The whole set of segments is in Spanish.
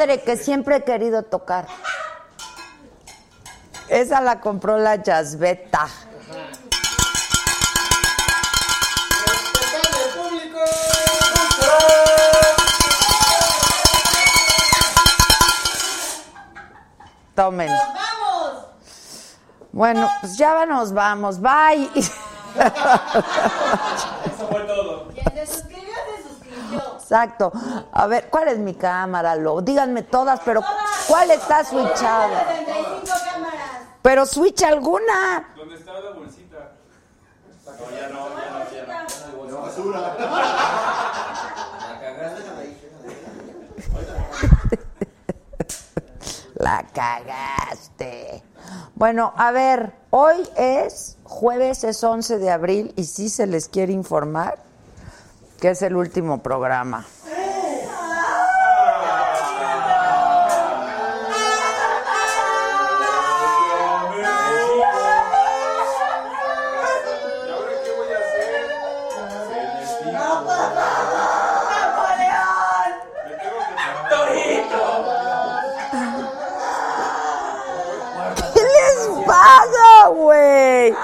Madre que siempre he querido tocar. Esa la compró la Yazbeta. Tomen. Bueno, pues ya nos vamos. Bye. Eso fue todo. Quien se suscribió, se suscribió. Exacto. A ver, ¿cuál es mi cámara? Lo, díganme todas, pero ¿cuál está switchada? 75 cámaras. Pero switch alguna. ¿Dónde estaba la bolsita? No, ya no, ya no, ya no. Basura. La cagaste. La cagaste. Bueno, a ver, hoy es jueves, es 11 de abril y sí se les quiere informar que es el último programa. ¿Qué les pasa, güey?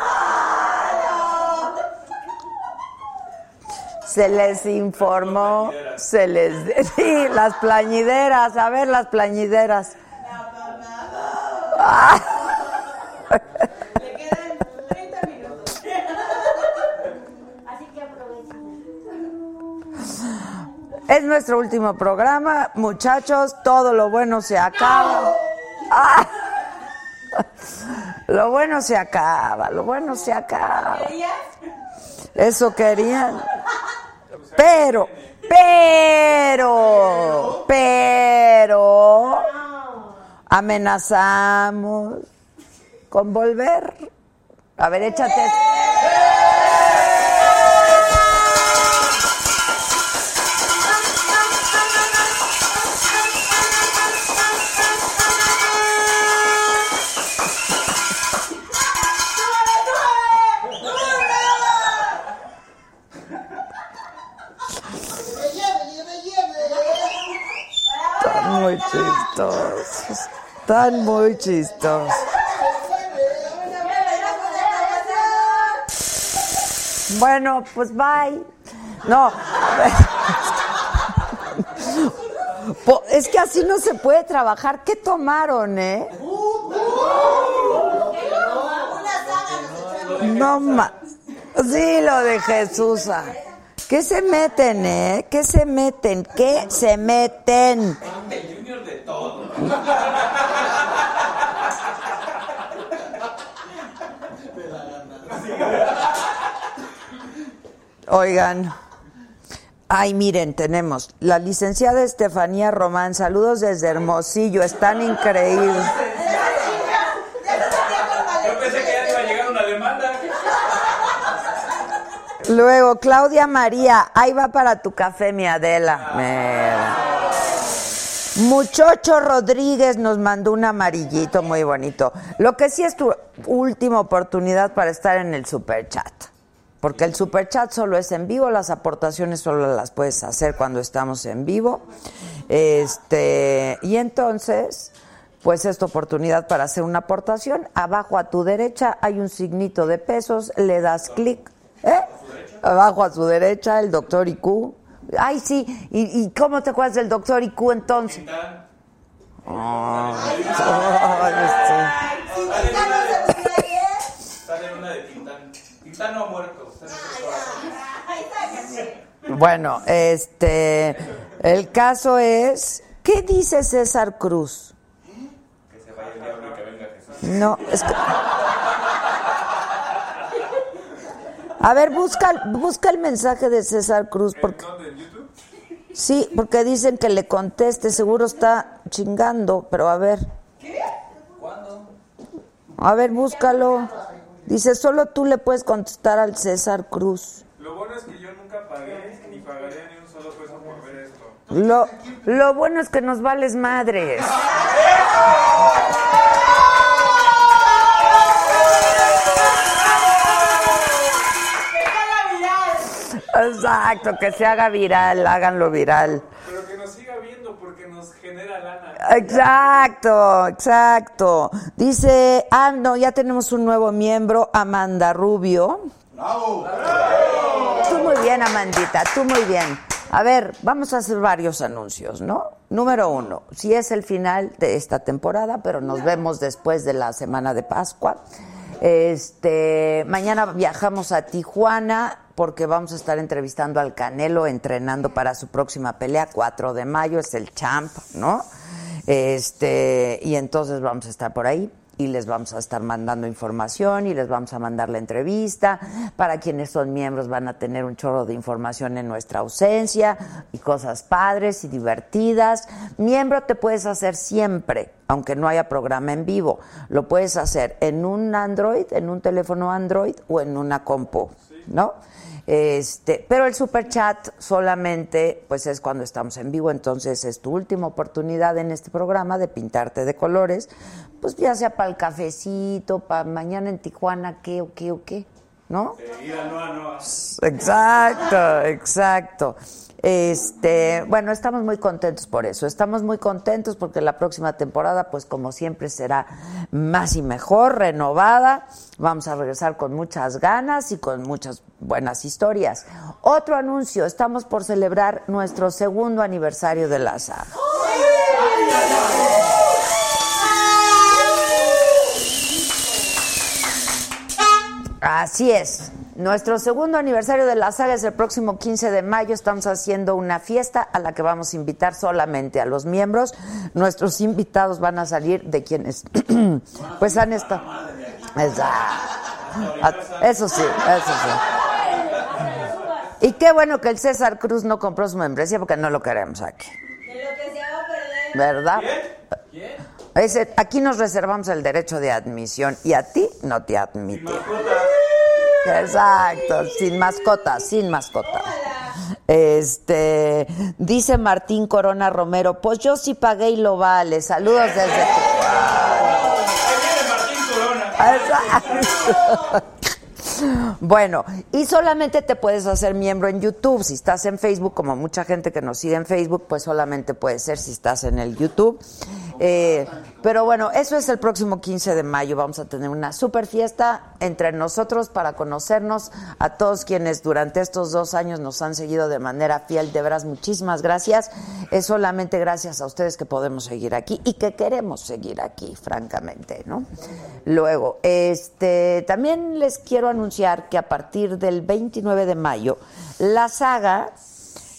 Se les informó, se les... Sí, las plañideras, a ver las plañideras. Ah. Así que aprovechen. Es nuestro último programa, muchachos, todo lo bueno se acaba. Ah. Lo bueno se acaba, lo bueno se acaba. Eso querían. Pero, pero, pero, amenazamos con volver. A ver, échate. Muy chistosos. Están muy chistosos. Bueno, pues bye. No. Es que así no se puede trabajar. ¿Qué tomaron, eh? No más. Sí, lo de Jesús. ah. ¿Qué se meten, eh? ¿Qué se meten? ¿Qué se meten? El junior de todo. Oigan. Ay, miren, tenemos la licenciada Estefanía Román. Saludos desde Hermosillo. Están increíbles. Yo pensé que ya iba a llegar una demanda. Luego, Claudia María. Ahí va para tu café, mi Adela. Mira. Muchocho Rodríguez nos mandó un amarillito muy bonito. Lo que sí es tu última oportunidad para estar en el superchat. Porque el superchat solo es en vivo, las aportaciones solo las puedes hacer cuando estamos en vivo. Este, y entonces, pues es tu oportunidad para hacer una aportación. Abajo a tu derecha hay un signito de pesos, le das clic. ¿eh? Abajo a su derecha, el doctor IQ. Ay, sí. ¿Y, y cómo te acuerdas del doctor IQ entonces? Ay, Sale una de Tintán. Tintán no ha muerto. Sí. Bueno, este, el caso es, ¿qué dice César Cruz? Que se vaya el diablo y que venga Jesús. No, es que, A ver, busca, busca el mensaje de César Cruz. Porque, ¿Dónde? ¿En YouTube? sí, porque dicen que le conteste, seguro está chingando, pero a ver. ¿Cuándo? A ver, búscalo. Dice, solo tú le puedes contestar al César Cruz. Lo bueno es que yo nunca pagué ni pagaré ni un solo peso por ver esto. Lo, lo bueno es que nos vales madres. Exacto, que se haga viral, háganlo viral. Pero que nos siga viendo porque nos genera lana. Exacto, exacto. Dice, ah, no, ya tenemos un nuevo miembro, Amanda Rubio. Tú muy bien, Amandita, tú muy bien. A ver, vamos a hacer varios anuncios, ¿no? Número uno, si es el final de esta temporada, pero nos vemos después de la semana de Pascua. Este, mañana viajamos a Tijuana porque vamos a estar entrevistando al Canelo, entrenando para su próxima pelea, 4 de mayo, es el champ, ¿no? Este, y entonces vamos a estar por ahí y les vamos a estar mandando información y les vamos a mandar la entrevista. Para quienes son miembros van a tener un chorro de información en nuestra ausencia y cosas padres y divertidas. Miembro te puedes hacer siempre, aunque no haya programa en vivo. Lo puedes hacer en un Android, en un teléfono Android o en una compu, ¿no? Este, pero el super chat solamente pues es cuando estamos en vivo, entonces es tu última oportunidad en este programa de pintarte de colores, pues ya sea para el cafecito, para mañana en Tijuana, qué o qué o qué, ¿no? Exacto, exacto. Este, bueno, estamos muy contentos por eso. Estamos muy contentos porque la próxima temporada, pues como siempre, será más y mejor, renovada. Vamos a regresar con muchas ganas y con muchas buenas historias. Otro anuncio, estamos por celebrar nuestro segundo aniversario de la saga. Así es. Nuestro segundo aniversario de la saga es el próximo 15 de mayo. Estamos haciendo una fiesta a la que vamos a invitar solamente a los miembros. Nuestros invitados van a salir de quienes pues han estado. Eso sí, eso sí. Y qué bueno que el César Cruz no compró su membresía porque no lo queremos aquí. De lo que se va a perder. ¿Verdad? ¿Quién? Aquí nos reservamos el derecho de admisión y a ti no te admite. Exacto, sin mascota, sin mascota. Este, dice Martín Corona Romero, pues yo sí pagué y lo vale. Saludos desde Ahí viene Martín Corona. Exacto. Bueno, y solamente te puedes hacer miembro en YouTube. Si estás en Facebook, como mucha gente que nos sigue en Facebook, pues solamente puede ser si estás en el YouTube. Eh, pero bueno, eso es el próximo 15 de mayo. Vamos a tener una super fiesta entre nosotros para conocernos a todos quienes durante estos dos años nos han seguido de manera fiel. De veras, muchísimas gracias. Es solamente gracias a ustedes que podemos seguir aquí y que queremos seguir aquí, francamente, ¿no? Luego, este, también les quiero anunciar que a partir del 29 de mayo, la saga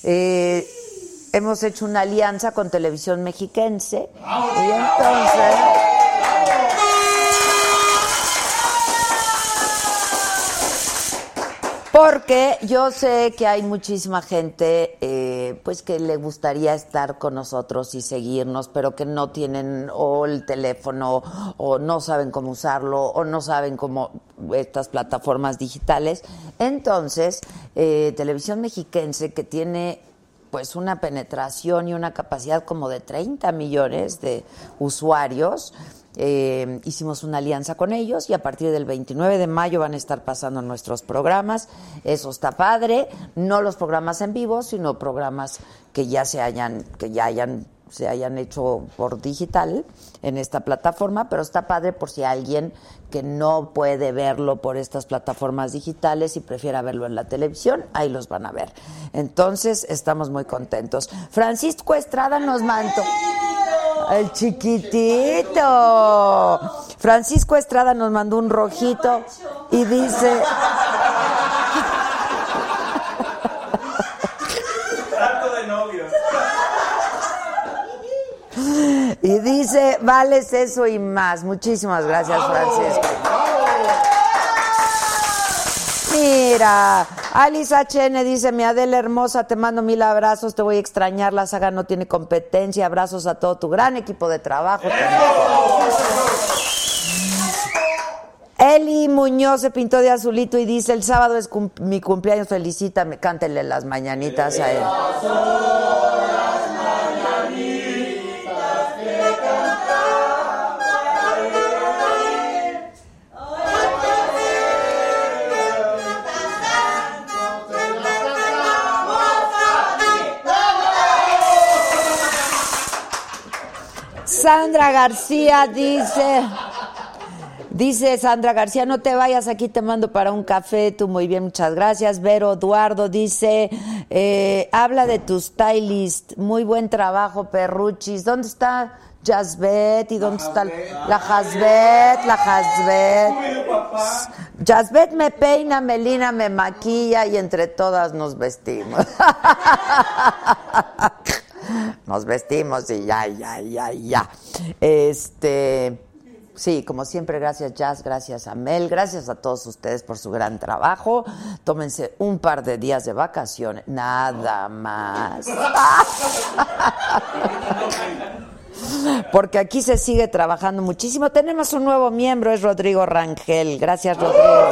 eh, hemos hecho una alianza con Televisión Mexiquense y entonces porque yo sé que hay muchísima gente eh, pues que le gustaría estar con nosotros y seguirnos, pero que no tienen o el teléfono o no saben cómo usarlo o no saben cómo estas plataformas digitales. Entonces, eh, Televisión Mexiquense que tiene pues una penetración y una capacidad como de 30 millones de usuarios. Eh, hicimos una alianza con ellos y a partir del 29 de mayo van a estar pasando nuestros programas. Eso está padre, no los programas en vivo, sino programas que ya se hayan, que ya hayan, se hayan hecho por digital en esta plataforma, pero está padre por si alguien que no puede verlo por estas plataformas digitales y prefiera verlo en la televisión, ahí los van a ver. Entonces, estamos muy contentos. Francisco Estrada nos mandó. El chiquitito. Francisco Estrada nos mandó un rojito y dice, Trato de novios. Y dice, vales eso y más. Muchísimas gracias, Francisco. Mi Mira, Alice HN dice, mi Adela hermosa, te mando mil abrazos, te voy a extrañar, la saga no tiene competencia, abrazos a todo tu gran equipo de trabajo. Eli Muñoz se pintó de azulito y dice, el sábado es mi cumpleaños, felicítame, cántele las mañanitas a él. Sandra García dice, dice Sandra García, no te vayas, aquí te mando para un café, tú muy bien, muchas gracias. Vero Eduardo dice, eh, habla de tu stylist, muy buen trabajo, Perruchis. ¿Dónde está Jasbet? ¿Y dónde está la Jasbet? La Jasbet. Jasbet me peina, Melina me maquilla y entre todas nos vestimos. nos vestimos y ya, ya, ya, ya. Este, sí, como siempre, gracias Jazz, gracias a Mel, gracias a todos ustedes por su gran trabajo. Tómense un par de días de vacaciones, nada más. Porque aquí se sigue trabajando muchísimo. Tenemos un nuevo miembro, es Rodrigo Rangel. Gracias, Rodrigo.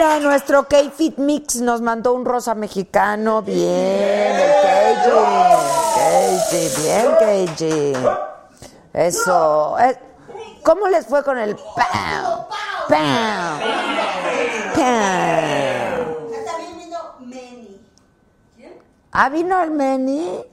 Mira, nuestro K-Fit Mix nos mandó un rosa mexicano. Bien, el KG. bien, KG. Eso. Eh, ¿Cómo les fue con el pam? Pam. Pam. Ah, vino el Meni.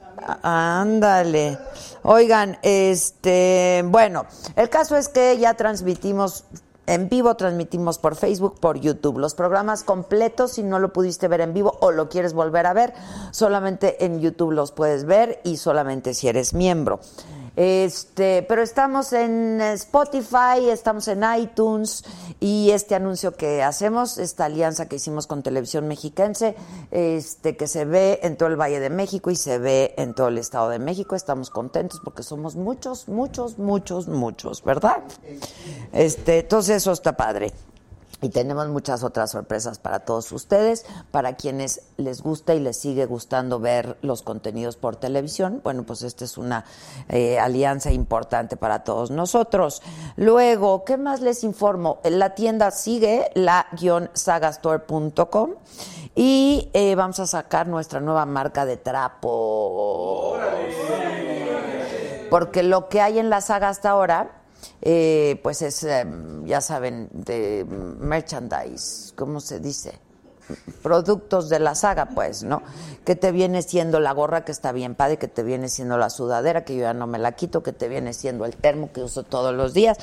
Ándale. Oigan, este, bueno, el caso es que ya transmitimos en vivo transmitimos por Facebook, por YouTube. Los programas completos, si no lo pudiste ver en vivo o lo quieres volver a ver, solamente en YouTube los puedes ver y solamente si eres miembro. Este, pero estamos en Spotify, estamos en iTunes y este anuncio que hacemos, esta alianza que hicimos con Televisión Mexiquense, este, que se ve en todo el Valle de México y se ve en todo el Estado de México, estamos contentos porque somos muchos, muchos, muchos, muchos, ¿verdad? Este, entonces eso está padre. Y tenemos muchas otras sorpresas para todos ustedes, para quienes les gusta y les sigue gustando ver los contenidos por televisión. Bueno, pues esta es una eh, alianza importante para todos nosotros. Luego, ¿qué más les informo? La tienda sigue la-sagastore.com y eh, vamos a sacar nuestra nueva marca de trapo. Porque lo que hay en la saga hasta ahora eh, pues es, em, ya saben, de merchandise, ¿cómo se dice? productos de la saga, pues, ¿no? Que te viene siendo la gorra que está bien padre, que te viene siendo la sudadera que yo ya no me la quito, que te viene siendo el termo que uso todos los días.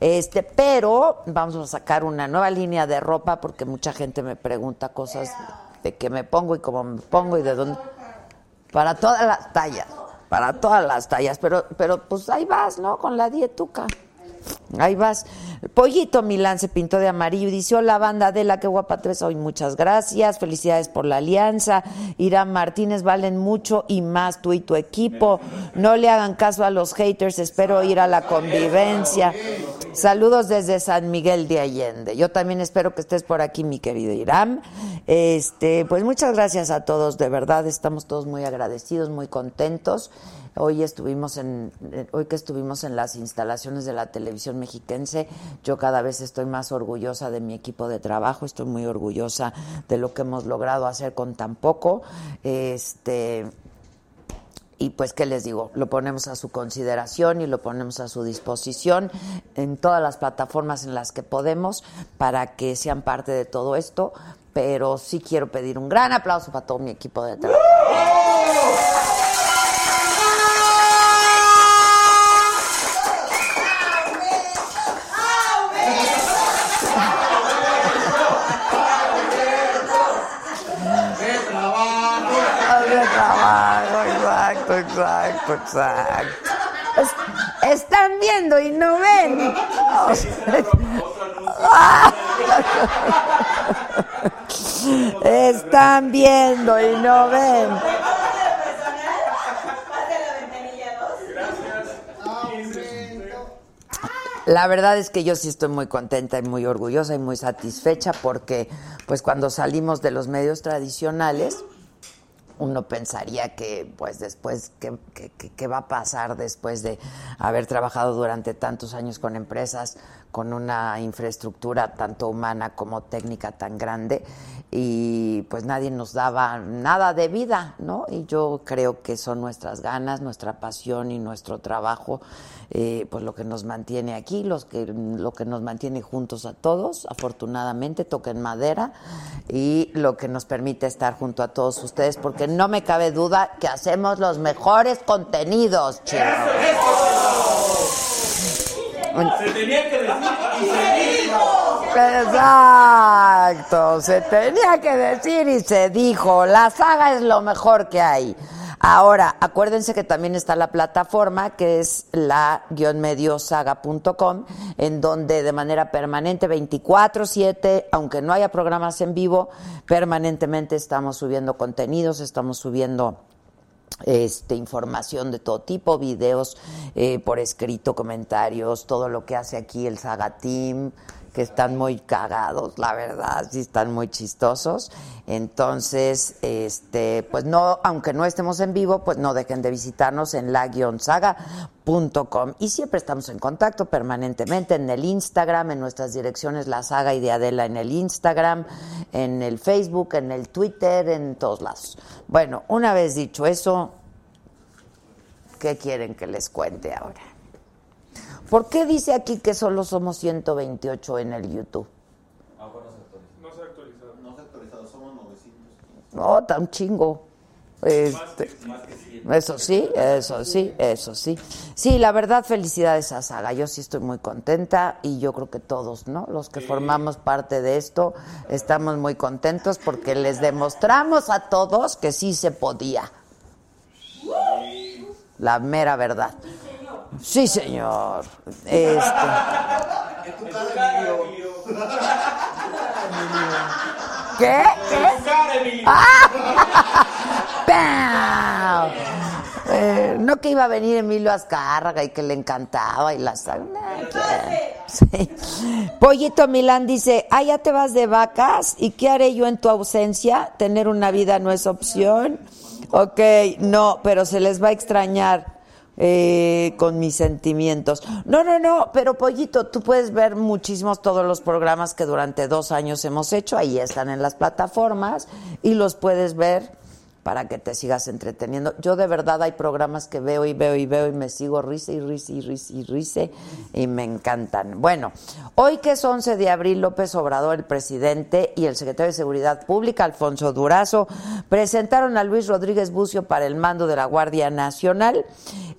Este, pero vamos a sacar una nueva línea de ropa porque mucha gente me pregunta cosas de qué me pongo y cómo me pongo y de dónde para todas las tallas, para todas las tallas, pero pero pues ahí vas, ¿no? Con la dietuca. Ahí vas. Pollito Milán se pintó de amarillo y dice, hola banda de la que guapa tres hoy, muchas gracias, felicidades por la alianza. Irán Martínez, valen mucho y más tú y tu equipo. No le hagan caso a los haters, espero ir a la convivencia. Saludos desde San Miguel de Allende. Yo también espero que estés por aquí, mi querido Irán. Este, pues muchas gracias a todos, de verdad, estamos todos muy agradecidos, muy contentos. Hoy estuvimos en, hoy que estuvimos en las instalaciones de la televisión mexiquense, yo cada vez estoy más orgullosa de mi equipo de trabajo, estoy muy orgullosa de lo que hemos logrado hacer con tan poco. Este y pues qué les digo, lo ponemos a su consideración y lo ponemos a su disposición en todas las plataformas en las que podemos para que sean parte de todo esto, pero sí quiero pedir un gran aplauso para todo mi equipo de trabajo. Exacto, están viendo y no ven. están viendo y no ven. la verdad es que yo sí estoy muy contenta y muy orgullosa y muy satisfecha porque pues cuando salimos de los medios tradicionales uno pensaría que pues después ¿qué, va a pasar después de haber trabajado durante tantos años con empresas con una infraestructura tanto humana como técnica tan grande y pues nadie nos daba nada de vida, ¿no? Y yo creo que son nuestras ganas, nuestra pasión y nuestro trabajo, eh, pues lo que nos mantiene aquí, los que, lo que nos mantiene juntos a todos, afortunadamente, toquen madera, y lo que nos permite estar junto a todos ustedes, porque no me cabe duda que hacemos los mejores contenidos, chicos. Se tenía que decir y se dijo. Exacto, se tenía que decir y se dijo. La saga es lo mejor que hay. Ahora, acuérdense que también está la plataforma que es la-mediosaga.com, en donde de manera permanente, 24-7, aunque no haya programas en vivo, permanentemente estamos subiendo contenidos, estamos subiendo este, información de todo tipo, videos eh, por escrito, comentarios, todo lo que hace aquí el Saga Team, que están muy cagados, la verdad, sí están muy chistosos. Entonces, este, pues no, aunque no estemos en vivo, pues no dejen de visitarnos en la-saga.com. Y siempre estamos en contacto permanentemente en el Instagram, en nuestras direcciones La Saga y de Adela en el Instagram, en el Facebook, en el Twitter, en todos lados. Bueno, una vez dicho eso, ¿qué quieren que les cuente ahora? ¿Por qué dice aquí que solo somos 128 en el YouTube? No se ha actualizado. No se ha actualizado, somos 900. No, tan chingo. Este, eso sí, eso sí, eso sí. Sí, la verdad, felicidades a Saga. Yo sí estoy muy contenta y yo creo que todos, ¿no? Los que formamos parte de esto, estamos muy contentos porque les demostramos a todos que sí se podía. La mera verdad. Sí, señor. Este. ¿Qué? ¿Qué? ¡Ah! Eh, no que iba a venir Emilio Azcárraga y que le encantaba y la sí. Pollito Milán dice, ah, ya te vas de vacas y qué haré yo en tu ausencia? Tener una vida no es opción. Ok, no, pero se les va a extrañar eh, con mis sentimientos. No, no, no, pero Pollito, tú puedes ver muchísimos todos los programas que durante dos años hemos hecho, ahí están en las plataformas y los puedes ver para que te sigas entreteniendo. Yo de verdad hay programas que veo y veo y veo y me sigo risa y risa y risa y risa y me encantan. Bueno, hoy que es 11 de abril, López Obrador, el presidente y el secretario de Seguridad Pública, Alfonso Durazo, presentaron a Luis Rodríguez Bucio para el mando de la Guardia Nacional.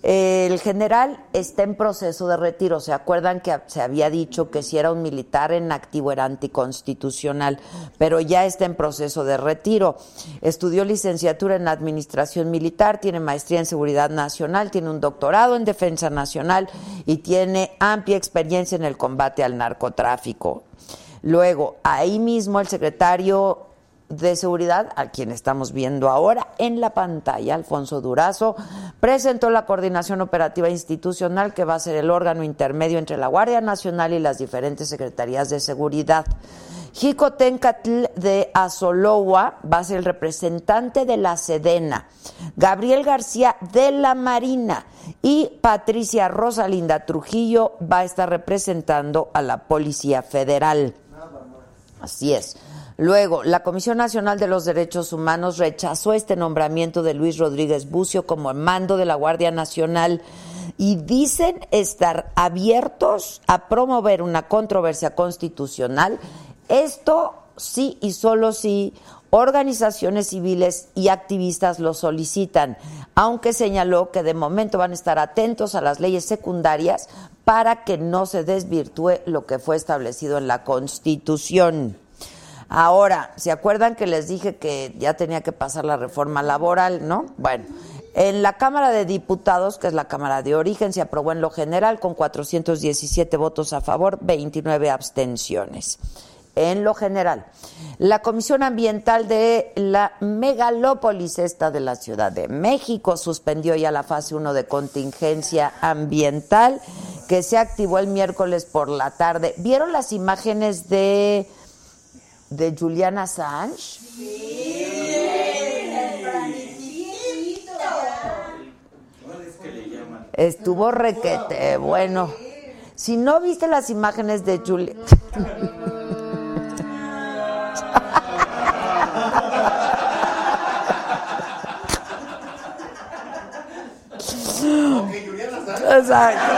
El general está en proceso de retiro. ¿Se acuerdan que se había dicho que si era un militar en activo era anticonstitucional? Pero ya está en proceso de retiro. Estudió licenciatura en Administración Militar, tiene maestría en Seguridad Nacional, tiene un doctorado en Defensa Nacional y tiene amplia experiencia en el combate al narcotráfico. Luego, ahí mismo el secretario de Seguridad, a quien estamos viendo ahora en la pantalla, Alfonso Durazo, presentó la Coordinación Operativa Institucional, que va a ser el órgano intermedio entre la Guardia Nacional y las diferentes secretarías de seguridad. Jicotencatl de Azoloa va a ser el representante de la Sedena, Gabriel García de la Marina y Patricia Rosalinda Trujillo va a estar representando a la Policía Federal. Así es. Luego, la Comisión Nacional de los Derechos Humanos rechazó este nombramiento de Luis Rodríguez Bucio como mando de la Guardia Nacional y dicen estar abiertos a promover una controversia constitucional. Esto sí y solo si organizaciones civiles y activistas lo solicitan, aunque señaló que de momento van a estar atentos a las leyes secundarias para que no se desvirtúe lo que fue establecido en la Constitución. Ahora, ¿se acuerdan que les dije que ya tenía que pasar la reforma laboral, no? Bueno, en la Cámara de Diputados, que es la Cámara de Origen, se aprobó en lo general con 417 votos a favor, 29 abstenciones. En lo general, la Comisión Ambiental de la megalópolis esta de la Ciudad de México suspendió ya la fase 1 de contingencia ambiental que se activó el miércoles por la tarde. ¿Vieron las imágenes de, de Julian Assange? Estuvo requete, bueno. Si no viste las imágenes de Julian... Exacto.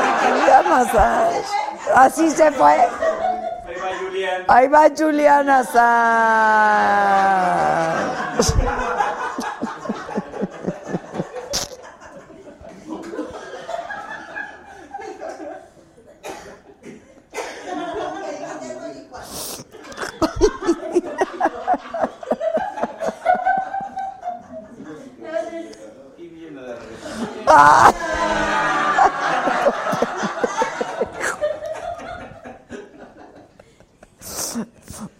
Así se fue. Ahí va Julián. Ahí va Julian Assange. Y viene de regreso. Ah.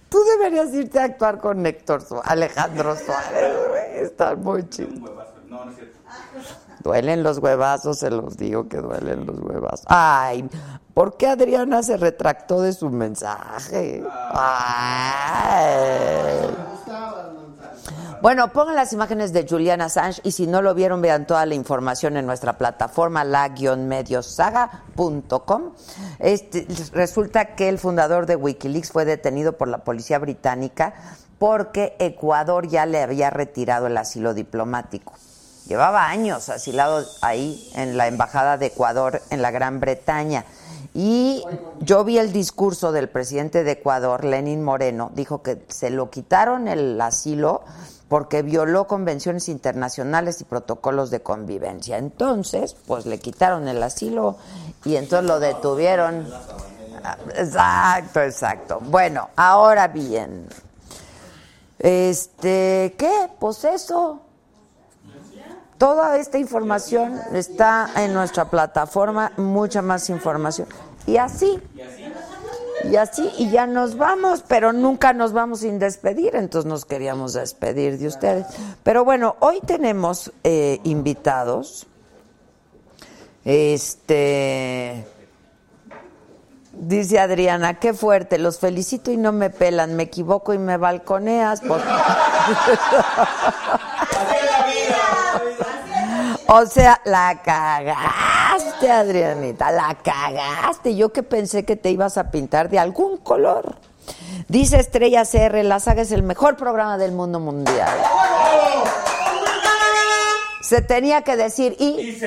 Tú deberías irte a actuar con Héctor Suárez, Alejandro Suárez, güey. Está muy chido. No, no es cierto. Duelen los huevazos, se los digo que duelen los huevazos. Ay, ¿por qué Adriana se retractó de su mensaje? Ay. Bueno, pongan las imágenes de Julian Assange y si no lo vieron, vean toda la información en nuestra plataforma la-mediosaga.com. Este, resulta que el fundador de Wikileaks fue detenido por la policía británica porque Ecuador ya le había retirado el asilo diplomático. Llevaba años asilado ahí en la embajada de Ecuador en la Gran Bretaña. Y yo vi el discurso del presidente de Ecuador, Lenin Moreno, dijo que se lo quitaron el asilo porque violó convenciones internacionales y protocolos de convivencia. Entonces, pues le quitaron el asilo y entonces lo detuvieron. Exacto, exacto. Bueno, ahora bien, este, ¿qué? Pues eso. Toda esta información está en nuestra plataforma, mucha más información. Y así, y así, y ya nos vamos, pero nunca nos vamos sin despedir, entonces nos queríamos despedir de ustedes. Pero bueno, hoy tenemos eh, invitados. Este. Dice Adriana, qué fuerte, los felicito y no me pelan, me equivoco y me balconeas. Pues... O sea, la cagaste, Adrianita, la cagaste. Yo que pensé que te ibas a pintar de algún color. Dice Estrella CR, la saga es el mejor programa del mundo mundial. Se tenía que decir y...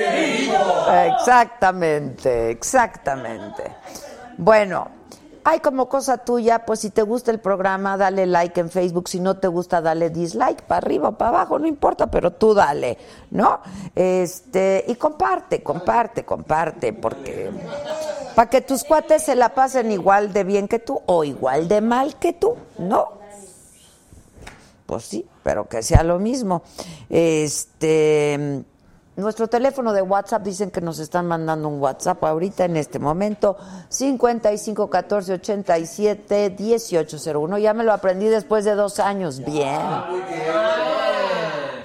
Exactamente, exactamente. Bueno, hay como cosa tuya, pues si te gusta el programa, dale like en Facebook, si no te gusta, dale dislike, para arriba, para abajo, no importa, pero tú dale, ¿no? Este, y comparte, comparte, comparte, porque para que tus cuates se la pasen igual de bien que tú o igual de mal que tú, ¿no? Pues sí, pero que sea lo mismo. Este, nuestro teléfono de WhatsApp dicen que nos están mandando un WhatsApp ahorita en este momento 55 14 87 1801. Ya me lo aprendí después de dos años. Bien.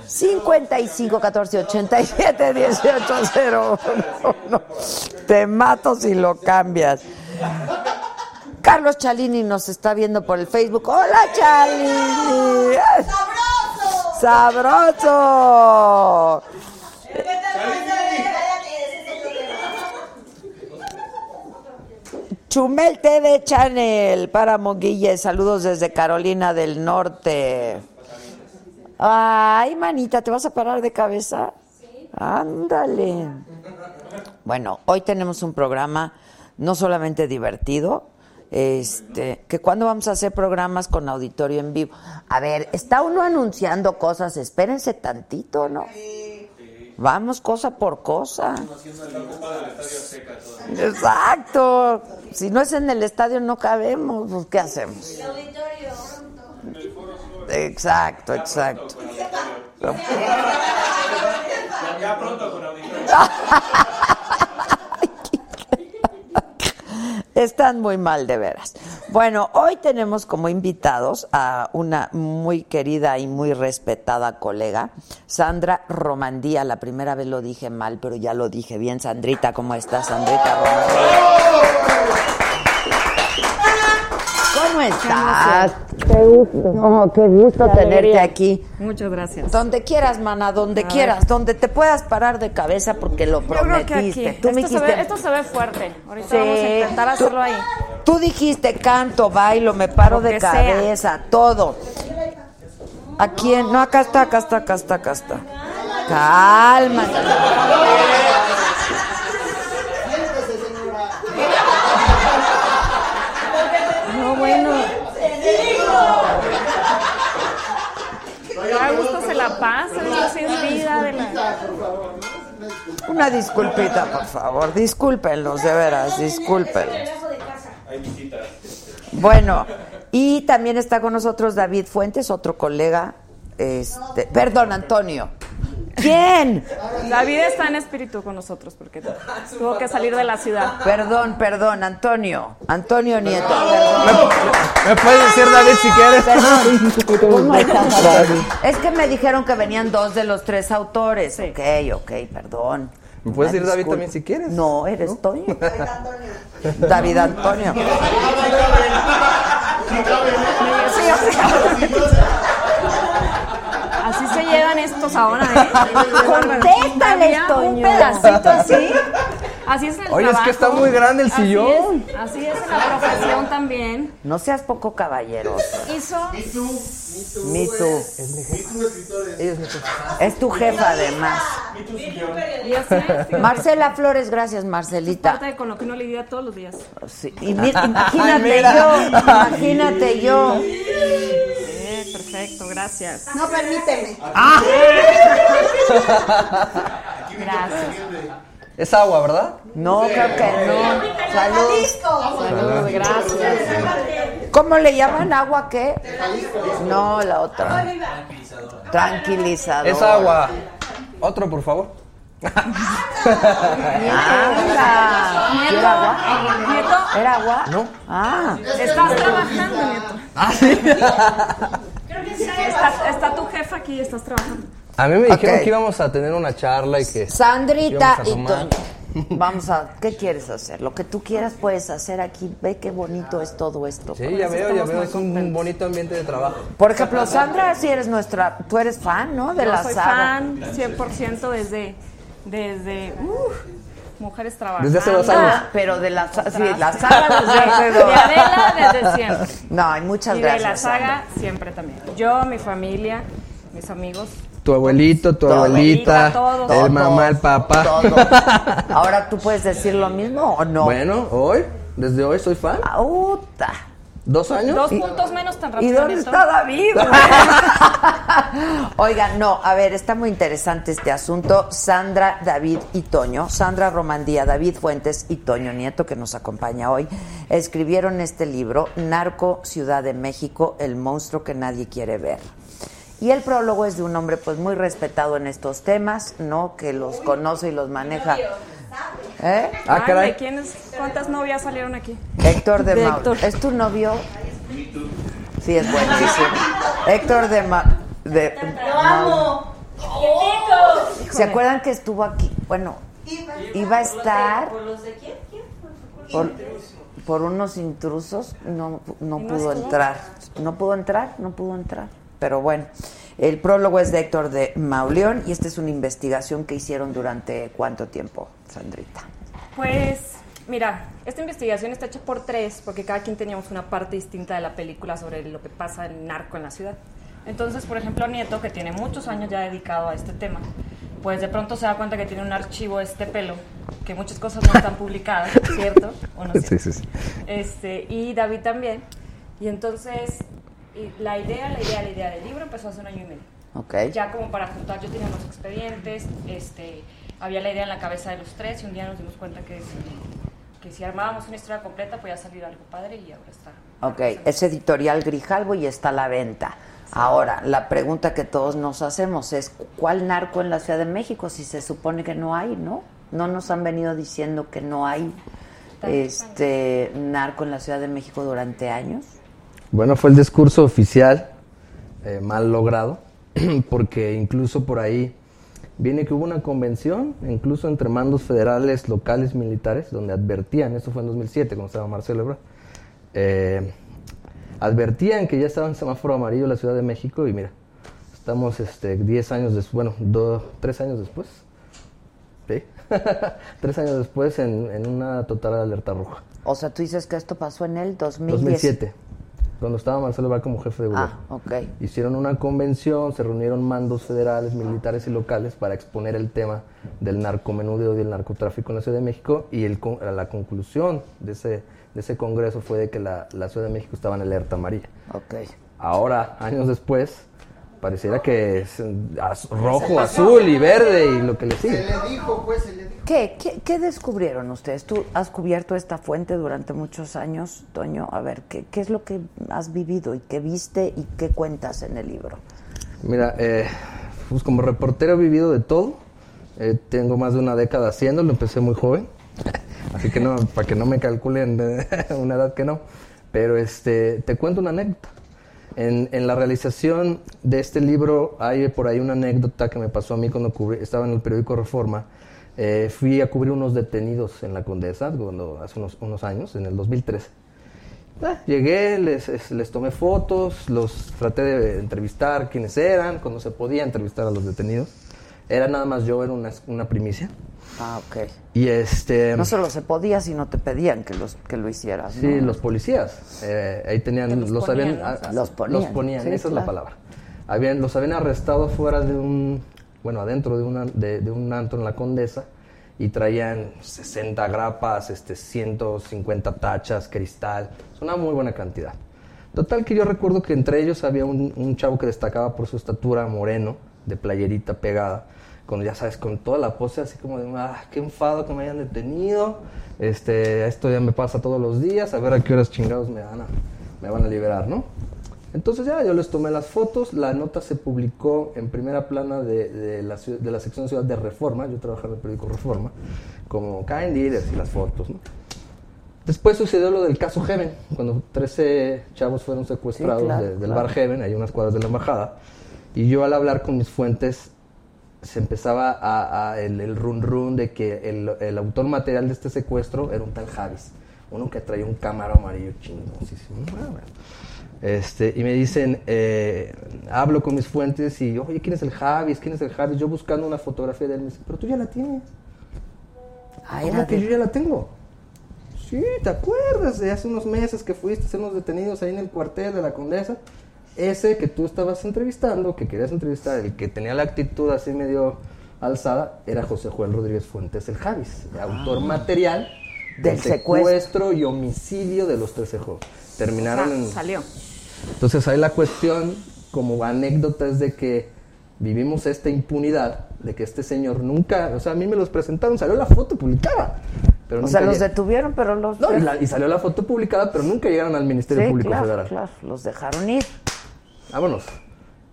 55 14 87 1801. Te mato si lo cambias. Carlos Chalini nos está viendo por el Facebook. Hola Chalini. ¡Sabroso! Sabroso. Chumel TV Channel para Moguille, saludos desde Carolina del Norte. Ay, manita, ¿te vas a parar de cabeza? Ándale. Bueno, hoy tenemos un programa no solamente divertido, este, que cuando vamos a hacer programas con auditorio en vivo. A ver, está uno anunciando cosas, espérense tantito, ¿no? Vamos cosa por cosa. Exacto. Si no es en el estadio no cabemos, pues ¿qué hacemos? El auditorio. Exacto, exacto. Ya, ya pronto con auditorio. Están muy mal de veras. Bueno, hoy tenemos como invitados a una muy querida y muy respetada colega, Sandra Romandía. La primera vez lo dije mal, pero ya lo dije bien. Sandrita, ¿cómo estás, Sandrita Romandía? ¿Cómo estás? Qué gusto. qué gusto tenerte aquí. Muchas gracias. Donde quieras, mana, donde quieras, donde te puedas parar de cabeza porque lo prometiste. me esto, se dijiste, ve, esto se ve fuerte. Ahorita Sí. vamos a intentar Tú- hacerlo ahí. Tú dijiste canto, bailo, me paro de sea. cabeza, todo. ¿A quién? No, acá está, acá está, acá está, acá está. Cálmate. A gusto se la pasa, esto sí es vida de la... Una disculpita, por favor. Discúlpenlos, de veras, discúlpenlos. Bueno, y también está con nosotros David Fuentes, otro colega. Este, perdón, Antonio. ¿Quién? David está en espíritu con nosotros porque tuvo que salir de la ciudad. Perdón, perdón, Antonio. Antonio Nieto. Perdón. ¿Me puedes decir David si quieres? Perdón. ¿Cómo estás, David? Es que me dijeron que venían dos de los tres autores. Sí. Ok, ok, perdón. ¿Me puedes decir David también si quieres? No, eres Toño. David Antonio. Sí, o sea, llevan estos ahora, ¿eh? Contéstale. Un pedacito así. Así es el Oye, es que está muy grande el Así sillón. es, Así es en la profesión también. No seas poco caballeros. Hizo Me too. Es tu jefa, además. y así, fíjate, Marcela Flores, gracias, Marcelita. parte de con lo que uno lidia todos los días. Sí, y mi- imagínate mira. yo, imagínate yo. Perfecto, gracias. No permíteme. Gracias. Es agua, ¿verdad? No, creo que no. Salud. Salud, gracias. ¿Cómo le llaman agua qué? No, la otra. Tranquilizador. Es agua. Otro, por favor. Anda. ¿Quiere agua? Nieto, ¿Era agua? No. Ah. estás trabajando, Nieto. Ah, sí. Está, está tu jefa aquí, estás trabajando. A mí me dijeron que íbamos a tener una charla y que... Sandrita y. Toño. Vamos a, ¿qué quieres hacer? Lo que tú quieras puedes hacer aquí. Ve qué bonito es todo esto. Sí, ya veo, ya veo. Es un bonito ambiente de trabajo. Por ejemplo, Sandra, si eres nuestra, tú eres fan, ¿no? De Yo la soy saga. fan 100% desde, desde uf, Mujeres Trabajando. Desde hace dos años. Ah, pero de la, sí, la saga desde hace De dos. Adela desde siempre. No, y muchas y gracias. de la saga Sandra. siempre también. Yo, mi familia, mis amigos. Tu abuelito, tu Todo. abuelita, Todos. el Todos, mamá, el papá. todo. Ahora tú puedes decir lo mismo o no. Bueno, hoy, desde hoy soy fan. Auta. ¿Dos años? Dos puntos menos tan ¿Y rápido. dónde Nieto. está David? Oigan, no, a ver, está muy interesante este asunto. Sandra, David y Toño, Sandra Romandía, David Fuentes y Toño Nieto, que nos acompaña hoy, escribieron este libro, Narco Ciudad de México, el monstruo que nadie quiere ver. Y el prólogo es de un hombre pues muy respetado en estos temas, ¿no? Que los conoce y los maneja. ¿Eh? Ah, Ay, caray. ¿de quiénes, ¿Cuántas novias salieron aquí? Héctor de, De Mau- Héctor. ¿Es tu novio? Sí, es buenísimo. Héctor de, Ma- de Lo amo. ¿Se acuerdan que estuvo aquí? Bueno, iba a estar ¿Por los de quién? ¿Quién? por, por unos intrusos, no, no ¿Y no pudo entrar. No pudo entrar, no pudo entrar. Pero bueno, el prólogo es de Héctor de Mauleón y esta es una investigación que hicieron durante cuánto tiempo, Sandrita. Pues, mira, esta investigación está hecha por tres, porque cada quien teníamos una parte distinta de la película sobre lo que pasa en narco en la ciudad. Entonces, por ejemplo, Nieto, que tiene muchos años ya dedicado a este tema, pues de pronto se da cuenta que tiene un archivo de este pelo, que muchas cosas no están publicadas, ¿cierto? ¿O no Sí, sí, sí. Este, y David también. Y entonces, y la idea, la idea, la idea del libro empezó hace un año y medio ya como para juntar, yo tenía unos expedientes, este, había la idea en la cabeza de los tres y un día nos dimos cuenta que si, que si armábamos una historia completa podía salir algo padre y ahora está. Ok, es editorial Grijalvo y está a la venta. Ahora, la pregunta que todos nos hacemos es, ¿cuál narco en la Ciudad de México? Si se supone que no hay, ¿no? No nos han venido diciendo que no hay este narco en la Ciudad de México durante años. Bueno, fue el discurso oficial eh, mal logrado, porque incluso por ahí viene que hubo una convención, incluso entre mandos federales, locales, militares, donde advertían, esto fue en 2007, cuando estaba Marcelo Ebrard, eh, advertían que ya estaba en semáforo amarillo la Ciudad de México y mira, estamos este, 10 años después, bueno, dos, 3 años después, ¿sí? 3 años después en, en una total alerta roja. O sea, tú dices que esto pasó en el 2010. 2007, cuando estaba Marcelo Ebrard como jefe de gobierno. Ah, ok. Hicieron una convención, se reunieron mandos federales, militares y locales para exponer el tema del narcomenudeo y del narcotráfico en la Ciudad de México y el, la conclusión de ese, de ese congreso fue de que la, la Ciudad de México estaba en alerta amarilla. Ok. Ahora, años después, pareciera que es az- rojo, azul y verde y lo que le sigue. ¿Qué, qué, qué descubrieron ustedes? Tú has cubierto esta fuente durante muchos años, Toño. A ver, ¿qué, qué es lo que has vivido y qué viste y qué cuentas en el libro? Mira, eh, pues como reportero he vivido de todo. Eh, tengo más de una década haciéndolo, empecé muy joven. Así que no, para que no me calculen una edad que no. Pero este, te cuento una anécdota. En, en la realización de este libro hay por ahí una anécdota que me pasó a mí cuando cubrí- estaba en el periódico Reforma. Eh, fui a cubrir unos detenidos en la Condesa cuando, hace unos, unos años, en el 2013. Ah, llegué, les, es- les tomé fotos, los traté de entrevistar quiénes eran, cuando se podía entrevistar a los detenidos. Era nada más yo, era una, una primicia. Ah, ok. Y este... No solo se podía, sino te pedían que, los, que lo hicieras. Sí, ¿no? los policías. eh, ahí tenían, los, los habían, ponían, ¿no? ah, Los ponían, los ponían, sí, esa es la palabra. Habían, los habían arrestado fuera de un, bueno, adentro de, una, de, de un antro en la Condesa y traían 60 grapas, este, 150 tachas, cristal, es una muy buena cantidad. Total que yo recuerdo que entre ellos había un, un chavo que destacaba por su estatura moreno, de playerita pegada, con, ya sabes, con toda la pose así como de, ah, qué enfado que me hayan detenido, este, esto ya me pasa todos los días, a ver a qué horas chingados me van a, me van a liberar, ¿no? Entonces ya yo les tomé las fotos, la nota se publicó en primera plana de, de la, de la sección Ciudad de Reforma, yo trabajaba en el periódico Reforma, como caen líderes y las fotos, ¿no? Después sucedió lo del caso Heaven, cuando 13 chavos fueron secuestrados Sí, claro, de- del claro. bar Heaven, ahí unas cuadras de la embajada, y yo al hablar con mis fuentes se empezaba a, a el, el run run de que el, el autor material de este secuestro era un tal Javis, uno que traía un cámara amarillo chingoncísimo. Ah. Este, y me dicen, eh, hablo con mis fuentes y, oye, ¿quién es el Javis? ¿Quién es el Javis? Yo buscando una fotografía de él, me dice, pero tú ya la tienes. Ah, ¿Cómo era que yo ya la tengo? Sí, ¿te acuerdas de hace unos meses que fuiste a ser unos detenidos ahí en el cuartel de la Condesa? Ese que tú estabas entrevistando, que querías entrevistar, el que tenía la actitud así medio alzada, era José Joel Rodríguez Fuentes, el Javis, el autor material Del secuestro. secuestro y homicidio de los 13 jóvenes. Terminaron en... Salió. Entonces ahí la cuestión, como anécdota, es de que vivimos esta impunidad de que este señor nunca, o sea, a mí me los presentaron, salió la foto publicada. Pero O nunca sea, los lleg- detuvieron, pero los... No, y, la- y salió la foto publicada, pero nunca llegaron al Ministerio Sí, Público claro, Federal. claro, los dejaron ir. Vámonos.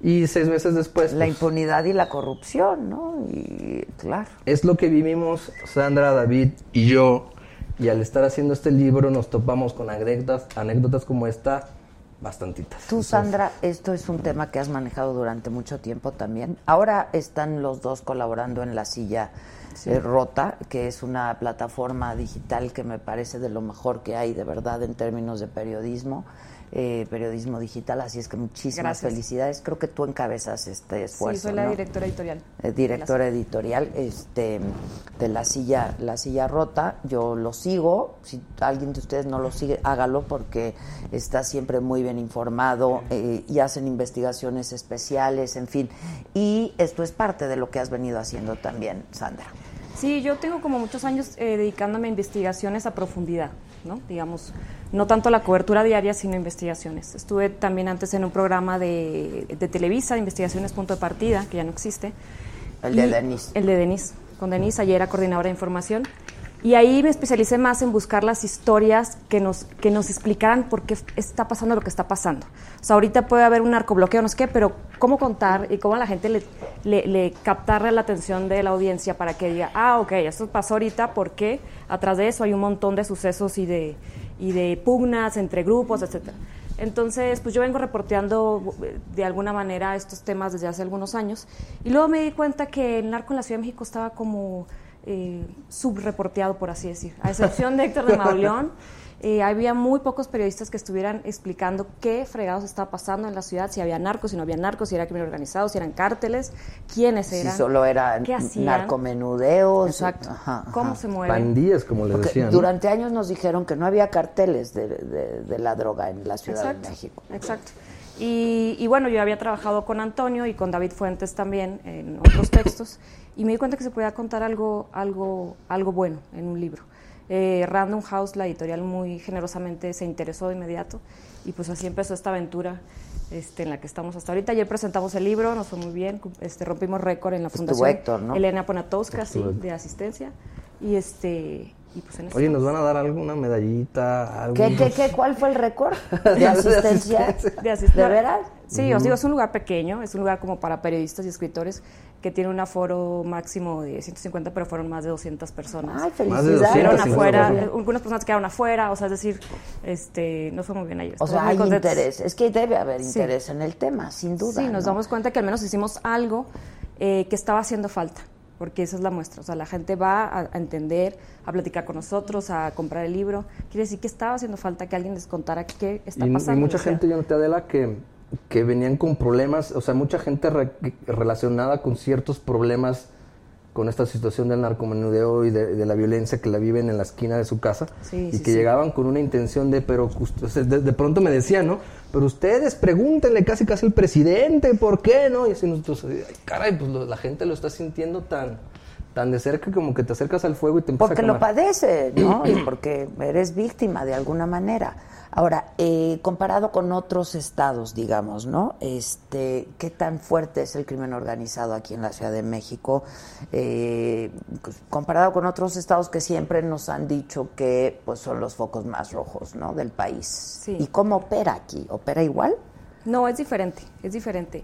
Y seis meses después, La pues, impunidad y la corrupción, ¿no? Y claro. es lo que vivimos Sandra, David y yo. Y al estar haciendo este libro nos topamos con anécdotas, anécdotas como esta, bastantitas. Tú, Sandra, esto es un tema que has manejado durante mucho tiempo también. Ahora están los dos colaborando en La Silla eh, Rota, que es una plataforma digital que me parece de lo mejor que hay, de verdad, en términos de periodismo, eh, periodismo digital. Así es que muchísimas Gracias. felicidades. Creo que tú encabezas este esfuerzo. sí, soy la ¿no? directora editorial. eh, directora editorial este de la silla la silla rota yo lo sigo si alguien de ustedes no lo sigue hágalo porque está siempre muy bien informado eh, y hacen investigaciones especiales en fin y esto es parte de lo que has venido haciendo también Sandra Sí, yo tengo como muchos años eh, dedicándome a investigaciones a profundidad, ¿no? Digamos, no tanto la cobertura diaria, sino investigaciones. Estuve también antes en un programa de, de Televisa, Investigaciones Punto de Partida, que ya no existe. El de Denise. El de Denise. Con Denise, ayer era coordinadora de información. Y ahí me especialicé más en buscar las historias que nos, que nos explicaran por qué está pasando lo que está pasando. O sea, ahorita puede haber un narcobloqueo, no sé qué, pero cómo contar y cómo a la gente le, le, le captarle la atención de la audiencia para que diga, ah, ok, esto pasó ahorita porque atrás de eso hay un montón de sucesos y de, y de pugnas entre grupos, etcétera. Entonces, pues yo vengo reporteando eh, de alguna manera estos temas desde hace algunos años y luego me di cuenta que el narco en la Ciudad de México estaba como eh, subreporteado, por así decir. A excepción de Héctor de Mauleón, eh, había muy pocos periodistas que estuvieran explicando qué fregados estaba pasando en la ciudad, si había narcos, si no había narcos, si era crimen organizado, si eran cárteles, quiénes eran. Si solo eran ¿Qué hacían? narcomenudeos. Exacto. Ajá, ¿Cómo se mueven? Pandillas, como le Porque decían. ¿no? durante años nos dijeron que no había carteles de, de- de la droga en la Ciudad Exacto, de México. Exacto. Y, y bueno, yo había trabajado con Antonio y con David Fuentes también en otros textos y me di cuenta que se podía contar algo, algo, algo bueno en un libro. Eh, Random House, la editorial, muy generosamente se interesó de inmediato y pues así empezó esta aventura este, en la que estamos hasta ahorita. Ayer presentamos el libro, nos fue muy bien, este, rompimos récord en la Fundación Héctor, ¿no? Elena Ponatowska, sí, de asistencia. Y, este, y pues en eso Oye, ¿nos van a dar alguna medallita? Algo? ¿Qué, qué, qué, ¿Cuál fue el récord de asistencia? de asistencia. ¿De veras? Sí, os digo, es un lugar pequeño, es un lugar como para periodistas y escritores que tiene un aforo máximo de 150, pero fueron más de 200 personas. Ay, felicidades. Quedaron 250 afuera, algunas personas quedaron afuera, o sea, es decir, este, no fue muy bien ayer. O sea, hay contentos. interés. Es que debe haber Sí. interés en el tema, sin duda. Sí, nos ¿no? damos cuenta que al menos hicimos algo eh, que estaba haciendo falta, porque esa es la muestra. O sea, la gente va a, a entender, a platicar con nosotros, a comprar el libro. Quiere decir que estaba haciendo falta que alguien les contara qué está Y, y pasando. mucha o sea. gente, yo noté, Adela, que, que venían con problemas, o sea, mucha gente re- relacionada con ciertos problemas con esta situación del narcomenudeo y de, de la violencia que la viven en la esquina de su casa Sí, y sí, que sí. llegaban con una intención de, pero o sea, de, de pronto me decían, ¿no? Pero ustedes pregúntenle casi casi al presidente, ¿por qué, no? Y así nosotros, ay, caray, pues lo- la gente lo está sintiendo tan, tan de cerca como que te acercas al fuego y te empieza Porque a lo quemar. padece, ¿no? y porque eres víctima de alguna manera. Ahora, eh, comparado con otros estados, digamos, ¿no? Este, ¿Qué tan fuerte es el crimen organizado aquí en la Ciudad de México? Eh, pues, comparado con otros estados que siempre nos han dicho que pues, son los focos más rojos, ¿no? Del país. Sí. ¿Y cómo opera aquí? ¿Opera igual? No, es diferente, es diferente.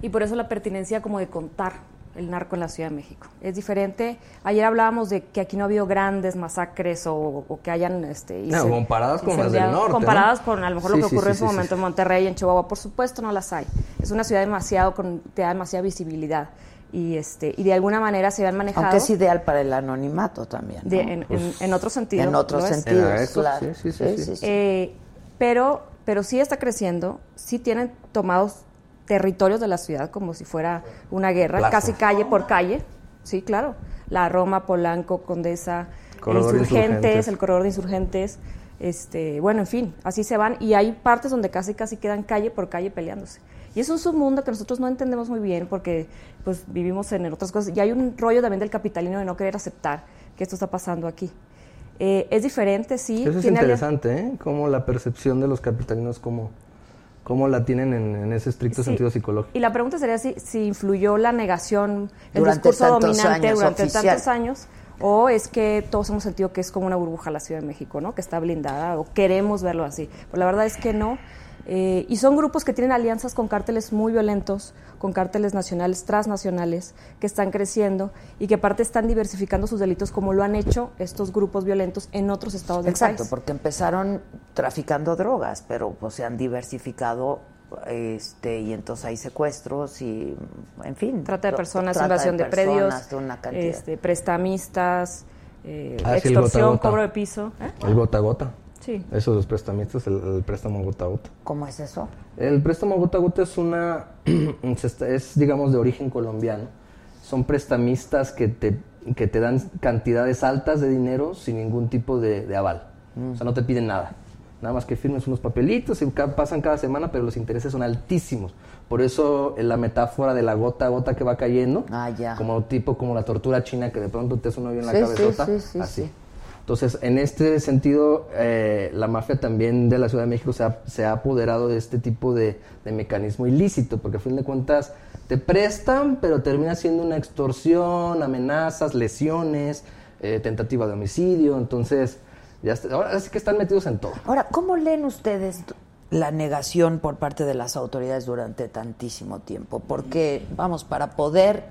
Y por eso la pertinencia como de contar el narco en la Ciudad de México. Es diferente. Ayer hablábamos de que aquí no ha habido grandes masacres o, o que hayan... Este, No, comparadas con las del norte, ¿no? Comparadas con a lo mejor Sí, lo que sí, ocurrió sí, en su sí, momento sí. en Monterrey y en Chihuahua. Por supuesto no las hay. Es una ciudad demasiado con te da demasiada visibilidad. Y, este, y de alguna manera se han manejado... Aunque es ideal para el anonimato también. ¿no? de- en, en- en otro sentido. en En eso, claro. sí, sí, sí, sí. Eh, pero, pero sí está creciendo, sí tienen tomados territorios de la ciudad como si fuera una guerra, Plaza. casi calle por calle, sí, claro. La Roma, Polanco, Condesa, Corredor insurgentes, Insurgentes. el corredor de insurgentes, este, bueno, en fin, así se van y hay partes donde casi casi quedan calle por calle peleándose. Y es un submundo que nosotros no entendemos muy bien porque pues vivimos en otras cosas y hay un rollo también del capitalino de no querer aceptar que esto está pasando aquí. Eh, es diferente, sí. Eso es interesante, ¿eh? Cómo la percepción de los capitalinos, cómo, cómo la tienen en, en ese estricto Sí. sentido psicológico. Y la pregunta sería si, si influyó la negación, el Durante discurso dominante años, durante oficial. tantos años, o es que todos hemos sentido que es como una burbuja la Ciudad de México, ¿no? Que está blindada, o queremos verlo así. Pues la verdad es que no. Eh, y son grupos que tienen alianzas con cárteles muy violentos, con cárteles nacionales, transnacionales, que están creciendo y que aparte están diversificando sus delitos como lo han hecho estos grupos violentos en otros estados del Exacto, país. porque empezaron traficando drogas, pero pues se han diversificado este y entonces hay secuestros y en fin Trata de personas, trata invasión de, personas, predios, de una cantidad. este, prestamistas, eh, Ah, sí, el extorsión, gota a gota. cobro de piso. ¿eh? El gota a gota. Sí. Eso de los prestamistas, el, el préstamo gota a gota. ¿Cómo es eso? El préstamo gota a gota es una, es digamos de origen colombiano. Son prestamistas que te, que te dan cantidades altas de dinero sin ningún tipo de, de aval. O sea, no te piden nada. Nada más que firmes unos papelitos y ca- pasan cada semana, pero los intereses son altísimos. Por eso eh, la metáfora de la gota a gota que va cayendo, Ah, ya. como tipo como la tortura china que de pronto te hace un hoyo en la Sí, sí, cabezota, sí, sí, así. Entonces, en este sentido, eh, la mafia también de la Ciudad de México se ha, se ha apoderado de este tipo de, de mecanismo ilícito, porque a fin de cuentas te prestan, pero termina siendo una extorsión, amenazas, lesiones, eh, tentativa de homicidio, entonces ya está- ahora sí que están metidos en todo. Ahora, ¿cómo leen ustedes la negación por parte de las autoridades durante tantísimo tiempo? Porque, vamos, para poder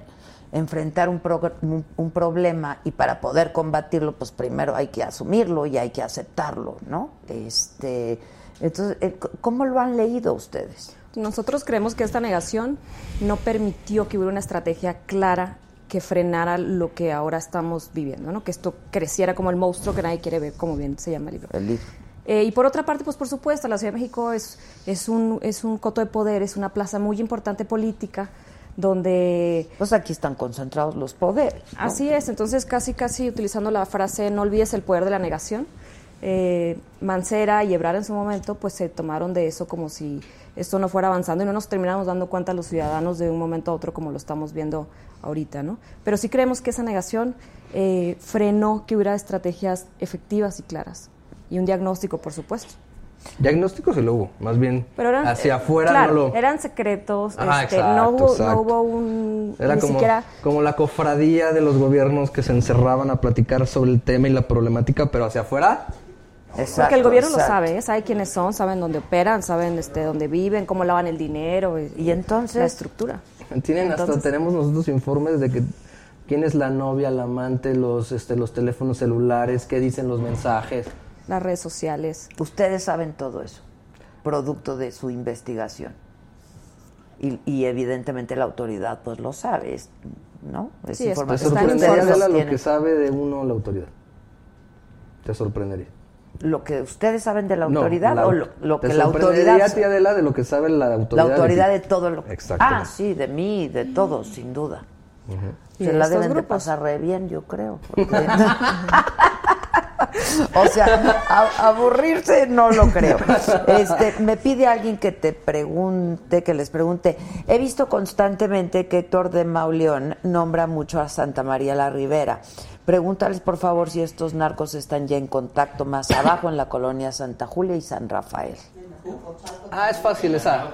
enfrentar un, un- un problema y para poder combatirlo, pues primero hay que asumirlo y hay que aceptarlo, ¿no? Este, entonces, eh, ¿cómo lo han leído ustedes? Nosotros creemos que esta negación no permitió que hubiera una estrategia clara que frenara lo que ahora estamos viviendo, ¿no? que esto creciera como el monstruo que nadie quiere ver, como bien se llama el libro. El libro. Eh, y por otra parte, pues por supuesto, la Ciudad de México es, es, un, es un coto de poder, es una plaza muy importante política, donde Pues aquí están concentrados los poderes. ¿no? Así es, entonces casi casi utilizando la frase no olvides el poder de la negación, eh, Mancera y Ebrard en su momento pues se tomaron de eso como si esto no fuera avanzando y no nos terminamos dando cuenta los ciudadanos de un momento a otro como lo estamos viendo ahorita, ¿no? Pero sí creemos que esa negación eh, frenó que hubiera estrategias efectivas y claras y un diagnóstico, por supuesto. Diagnóstico se lo hubo, más bien Pero eran, hacia eh, afuera claro, no lo... eran secretos, este, exacto, no, hubo, exacto. no hubo un Era ni como, siquiera como la cofradía de los gobiernos que se encerraban a platicar sobre el tema y la problemática, pero hacia afuera, Exacto, Porque el gobierno lo sabe, ¿eh? sabe quiénes son, saben dónde operan, saben este, dónde viven, cómo lavan el dinero y, Y entonces- la estructura. tienen hasta tenemos nosotros informes de que quién es la novia, la amante, los este los teléfonos celulares, qué dicen los mensajes. Las redes sociales. Ustedes saben todo eso, producto de su investigación. Y, y evidentemente la autoridad pues lo sabe, es- ¿no? Es Sí, es- Te información que sorprendería lo tienen. que sabe de uno la autoridad. Te sorprendería. Lo que ustedes saben de la No, autoridad la- o lo, lo te que la sorprendería autoridad a ti, Adela, de lo que sabe la la autoridad. autoridad de todo lo Exactamente. Ah, sí, de mí, de todos, sin duda. Y Se de la estos deben de grupos. pasar re bien, yo creo. porque- o sea, a- aburrirse no lo creo. Este, me pide alguien que te pregunte, que les pregunte. He visto constantemente que Héctor de Mauleón nombra mucho a Santa María la Ribera. Pregúntales, por favor, si estos narcos están ya en contacto más abajo en la colonia Santa Julia y San Rafael. Ah, es fácil esa.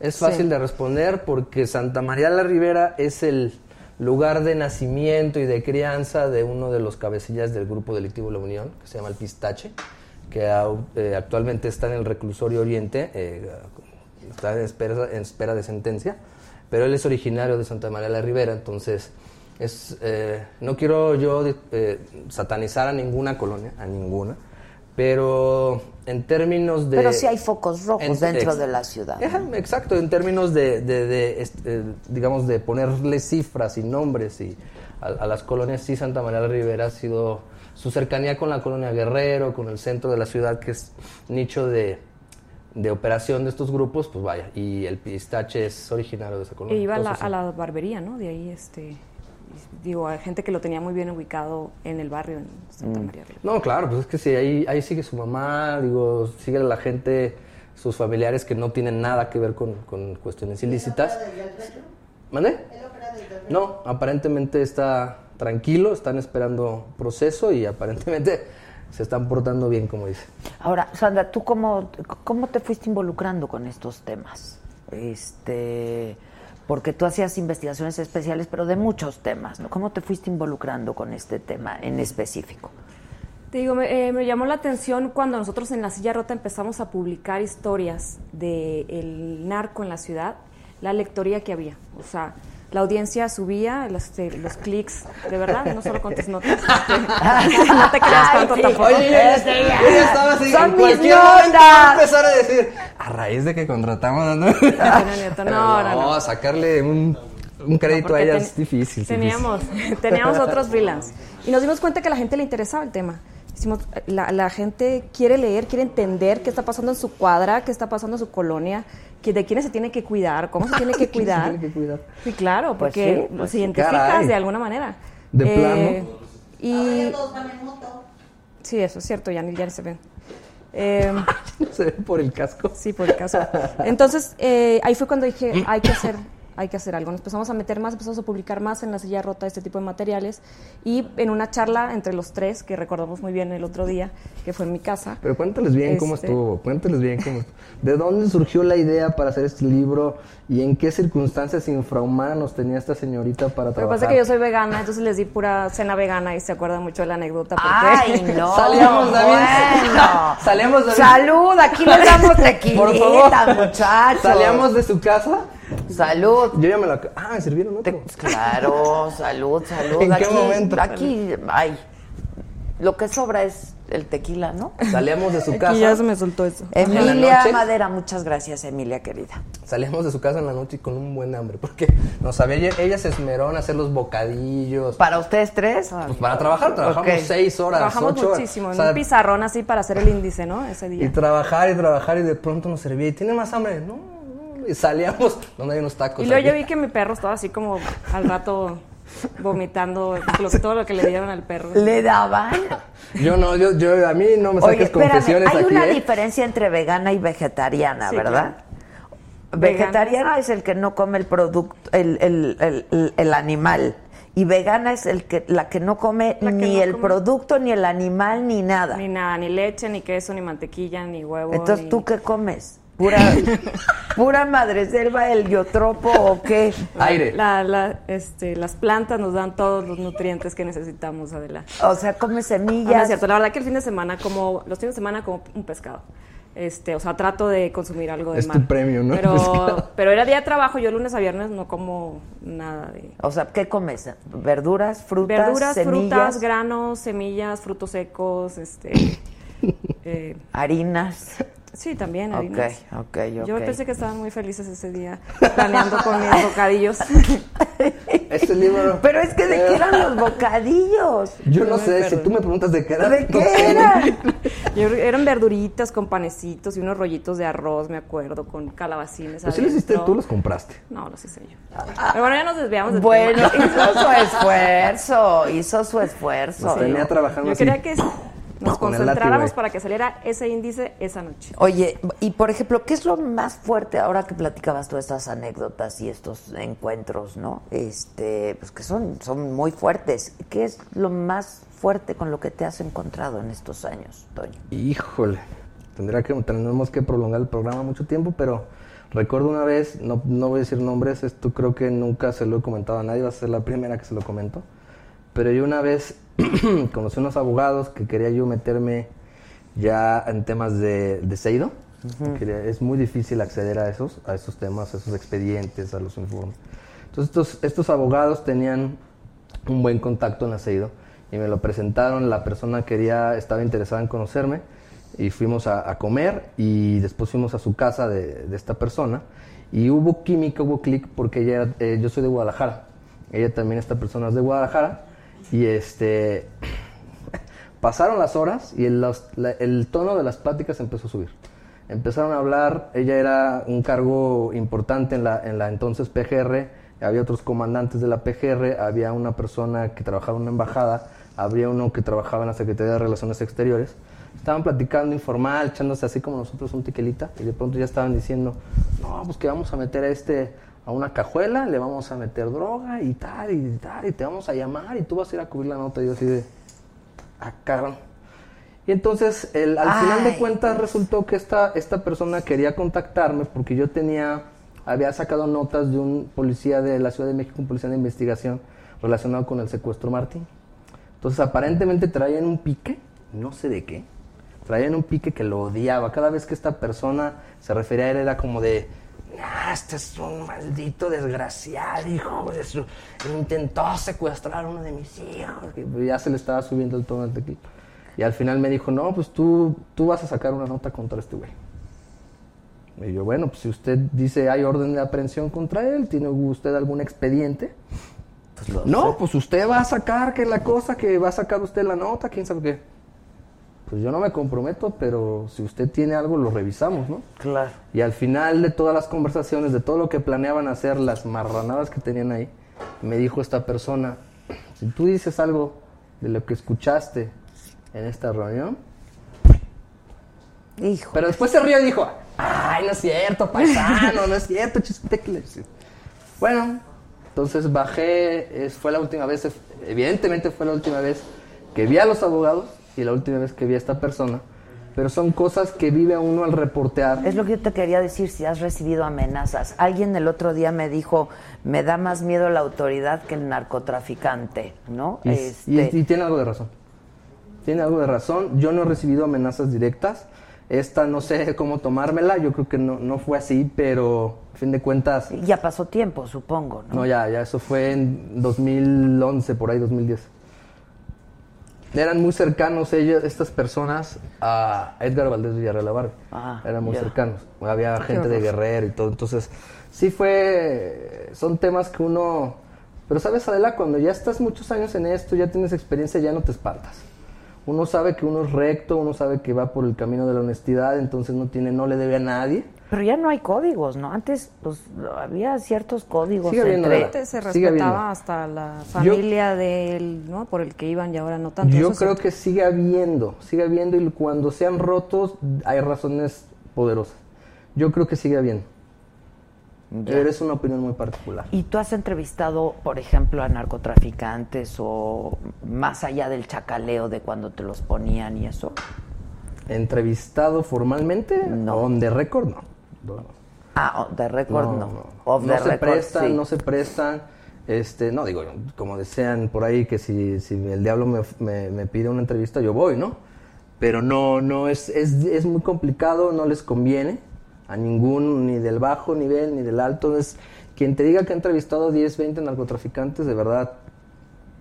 Es fácil de responder porque Santa María la Ribera es el lugar de nacimiento y de crianza de uno de los cabecillas del grupo delictivo La Unión, que se llama el Pistache, que eh, actualmente está en el reclusorio Oriente, eh, está en espera, de sentencia, pero él es originario de Santa María la Ribera, entonces es, eh, no quiero yo satanizar a ninguna colonia, a ninguna, pero en términos de... Pero sí hay focos rojos en- dentro ex- de la ciudad. Exacto, en términos de, de- de, este, digamos, de ponerle cifras y nombres y a, a las colonias, sí, Santa María la Ribera ha sido su cercanía con la colonia Guerrero, con el centro de la ciudad, que es nicho de, de operación de estos grupos, pues vaya, y el pistache es originario de esa E colonia. iba a la, Entonces, a la barbería, ¿no? De ahí, este, digo, hay gente que lo tenía muy bien ubicado en el barrio, en Mm. Santa María. Ribera. No, claro, pues es que sí, ahí, ahí sigue su mamá, digo, sigue la gente, sus familiares que no tienen nada que ver con, con cuestiones ilícitas. ¿Mande? No, aparentemente está tranquilo, están esperando proceso y aparentemente se están portando bien, como dice. Ahora, Sandra, ¿tú cómo, cómo te fuiste involucrando con estos temas? Este, porque tú hacías investigaciones especiales, pero de muchos temas, ¿no? ¿Cómo te fuiste involucrando con este tema en específico? Te digo, me, eh, me llamó la atención cuando nosotros en La Silla Rota empezamos a publicar historias del narco en la ciudad, la lectoría que había. O sea, la audiencia subía, los, este, los clics, de verdad, no solo con tus notas. no te creas tanto Ay, sí. tampoco. Oye, Este, yo ya estaba así, Son en cualquier momento a empezar a decir, a raíz de que contratamos a... No, no, no, no. sacarle un, un crédito a porque ella ten- es difícil. Teníamos, teníamos otros freelance. Y nos dimos cuenta que a la gente le interesaba el tema. Hicimos, la, la gente quiere leer, quiere entender qué está pasando en su cuadra, qué está pasando en su colonia, que de quiénes se tiene que cuidar, cómo se tiene que ¿De quién se cuidar. tiene que cuidar? Sí, claro, Pues porque sí, pues los sí, identificas caray. de alguna manera. De Eh, plano. Y sí, eso es cierto, ya, ni- ya ni se ven. Eh, Se ve por el casco. Sí, por el caso. Entonces, eh, ahí fue cuando dije, hay que hacer hay que hacer algo. Nos empezamos a meter más, empezamos a publicar más en la silla rota este tipo de materiales y en una charla entre los tres, que recordamos muy bien el otro día, que fue en mi casa. Pero cuéntales bien cómo Este- estuvo, cuéntales bien cómo estuvo. ¿De dónde surgió la idea para hacer este libro y en qué circunstancias infrahumanas tenía esta señorita para Lo que trabajar? pasa es que yo soy vegana, entonces les di pura cena vegana y se acuerdan mucho de la anécdota. Porque Ay, no. Salíamos, David. Bueno. Salíamos, David. Salud, aquí les damos Por tequilita, favor. muchachos. Salíamos de su casa. Salud. Yo ya me la. Ah, me sirvieron otro. Te- claro, salud, salud. ¿En qué aquí, momento? Aquí, ay, lo que sobra es el tequila, ¿no? Salíamos de su Aquí casa. ya se me soltó eso. Emilia noche. Madera, muchas gracias, Emilia querida. Salíamos de su casa en la noche con un buen hambre. Porque nos había, ella se esmeró en hacer los bocadillos. ¿Para ustedes tres? Pues para trabajar, trabajamos seis horas, Trabajamos ocho horas. muchísimo, O en sea, un pizarrón así para hacer el índice, ¿no? Ese Y día. trabajar y trabajar y de pronto nos servía. ¿Y tiene más hambre? No. Y salíamos, donde hay unos tacos. Y luego yo vi que mi perro estaba así como al rato vomitando lo todo lo que le dieron al perro. ¿Le daban? Yo no, yo, yo, a mí no me Oye, saques espérame, confesiones hay aquí, una ¿eh? diferencia entre vegana y vegetariana, Sí, ¿verdad? claro. Vegetariana es el que no come el producto, el, el- el- el- el animal. Y vegana es el que, la que no come que ni no el come- producto, ni el animal, ni nada. Ni nada, ni leche, ni queso, ni mantequilla, ni huevo. Entonces, ni- ¿tú qué comes? ¿Pura, pura madreselva, el yotropo o qué? Aire. La- la- este, las plantas nos dan todos los nutrientes que necesitamos, Adela. O sea, comes Ah, no es semillas. cierto, la verdad que el fin de semana como, los fines de semana como un pescado. Este, o sea, trato de consumir algo de Es mar. tu premio, ¿no? Pero, Pescado. pero era día de trabajo, yo lunes a viernes no como nada de O sea, ¿qué comes? ¿Verduras, frutas, verduras, semillas, frutas, granos, semillas, frutos secos, este eh, harinas? Sí, también Ok, harinas. ok, ok. Yo pensé que estaban muy felices ese día planeando con mis bocadillos. Este libro. Pero es que ¿de qué eran los bocadillos? Yo no sé, si tú me preguntas de qué era. ¿De qué sé. era? Yo- eran verduritas con panecitos y unos rollitos de arroz, me acuerdo, con calabacines. Pues si los hiciste tú, los compraste. No, los hice yo. Pero bueno, ya nos desviamos del Bueno, tema. hizo su esfuerzo, hizo su esfuerzo. Nos tenía trabajando Yo así. quería que nos concentráramos ahí. para que saliera ese índice esa noche. Oye, y por ejemplo, ¿qué es lo más fuerte ahora que platicabas todas estas anécdotas y estos encuentros, no? Este, pues que son, son muy fuertes. ¿Qué es lo más fuerte con lo que te has encontrado en estos años, Toño? Híjole, tendría que, tenemos que prolongar el programa mucho tiempo, pero recuerdo una vez, no, no voy a decir nombres, esto creo que nunca se lo he comentado a nadie, va a ser la primera que se lo comento, pero yo una vez conocí unos abogados que quería yo meterme ya en temas de, de Seido. Quería- es muy difícil acceder a esos, a esos temas, a esos expedientes, a los informes. Entonces estos, estos abogados tenían un buen contacto en Aceido y me lo presentaron, la persona quería, estaba interesada en conocerme y fuimos a, a comer y después fuimos a su casa de, de esta persona y hubo química, hubo clic porque ella, eh, yo soy de Guadalajara, ella también, esta persona es de Guadalajara y este, pasaron las horas y el, tono de las pláticas empezó a subir. Empezaron a hablar, ella era un cargo importante en la, en la entonces PGR, había otros comandantes de la PGR, había una persona que trabajaba en una embajada, había uno que trabajaba en la Secretaría de Relaciones Exteriores. Estaban platicando informal, echándose así como nosotros un tequilita, y de pronto ya estaban diciendo, no, pues que vamos a meter a este a una cajuela, le vamos a meter droga y tal, y tal, y te vamos a llamar, y tú vas a ir a cubrir la nota. Y yo así de, ah, cabrón. Y entonces, el- al final de cuentas, resultó que esta, esta persona quería contactarme porque yo tenía, había sacado notas de un policía de la Ciudad de México, un policía de investigación relacionado con el secuestro Martín. Entonces, aparentemente traían un pique, no sé de qué, traían un pique que lo odiaba. Cada vez que esta persona se refería a él, era como de, ah, este es un maldito desgraciado, hijo de su. Intentó secuestrar a uno de mis hijos. Pues ya se le estaba subiendo el tono del tequila. Y al final me dijo, no, pues tú, tú vas a sacar una nota contra este güey. Y yo, bueno, pues si usted dice hay orden de aprehensión contra él, ¿tiene usted algún expediente? Pues No, sé. pues usted va a sacar que la cosa, que va a sacar usted la nota, quién sabe qué. Pues yo no me comprometo, pero si usted tiene algo, lo revisamos, ¿no? Claro. Y al final de todas las conversaciones, de todo lo que planeaban hacer, las marranadas que tenían ahí, me dijo esta persona, si tú dices algo de lo que escuchaste en esta reunión, Hijo. pero después se rió y dijo, ay, no es cierto, paisano, no es cierto, chiste que le- Bueno, entonces bajé, es- fue la última vez, evidentemente fue la última vez que vi a los abogados y la última vez que vi a esta persona, pero son cosas que vive uno al reportear. Es lo que yo te quería decir, si has recibido amenazas. Alguien el otro día me dijo, me da más miedo la autoridad que el narcotraficante, ¿no? Y, Este, y- y tiene algo de razón. Tiene algo de razón. Yo no he recibido amenazas directas. Esta no sé cómo tomármela. Yo creo que no, no fue así, pero a fin de cuentas, ya pasó tiempo, supongo, ¿no? no, ya, ya eso fue en 2011, por ahí 2010. Eran muy cercanos ellos, estas personas, a Edgar Valdés Villarreal Barrio. Ah, Eran muy ya. cercanos. Había gente de Guerrero y todo. Entonces, sí fue. Son temas que uno. Pero sabes, Adela, cuando ya estás muchos años en esto, ya tienes experiencia, ya no te espantas. Uno sabe que uno es recto, uno sabe que va por el camino de la honestidad, entonces no tiene, no le debe a nadie. Pero ya no hay códigos, ¿no? Antes pues había ciertos códigos Sigue entre... Antes se respetaba hasta la familia del, ¿no? Por el que iban y ahora no tanto. Yo Eso creo que sigue habiendo, sigue habiendo y cuando sean rotos hay razones poderosas. Yo creo que sigue habiendo. Pero es una opinión muy particular. ¿Y tú has entrevistado, por ejemplo, a narcotraficantes o más allá del chacaleo de cuando te los ponían y eso? ¿Entrevistado formalmente? No. ¿On the record? No. No, Ah, de récord no. no. Off No the se record, prestan, sí. no se prestan. Este, no, digo, como decían por ahí que si, si el diablo me, me- me pide una entrevista, yo voy, ¿no? Pero no, no, es, es, es muy complicado, no les conviene a ningún, ni del bajo nivel, ni del alto. Es, quien te diga que ha entrevistado 10, 20 narcotraficantes, de verdad,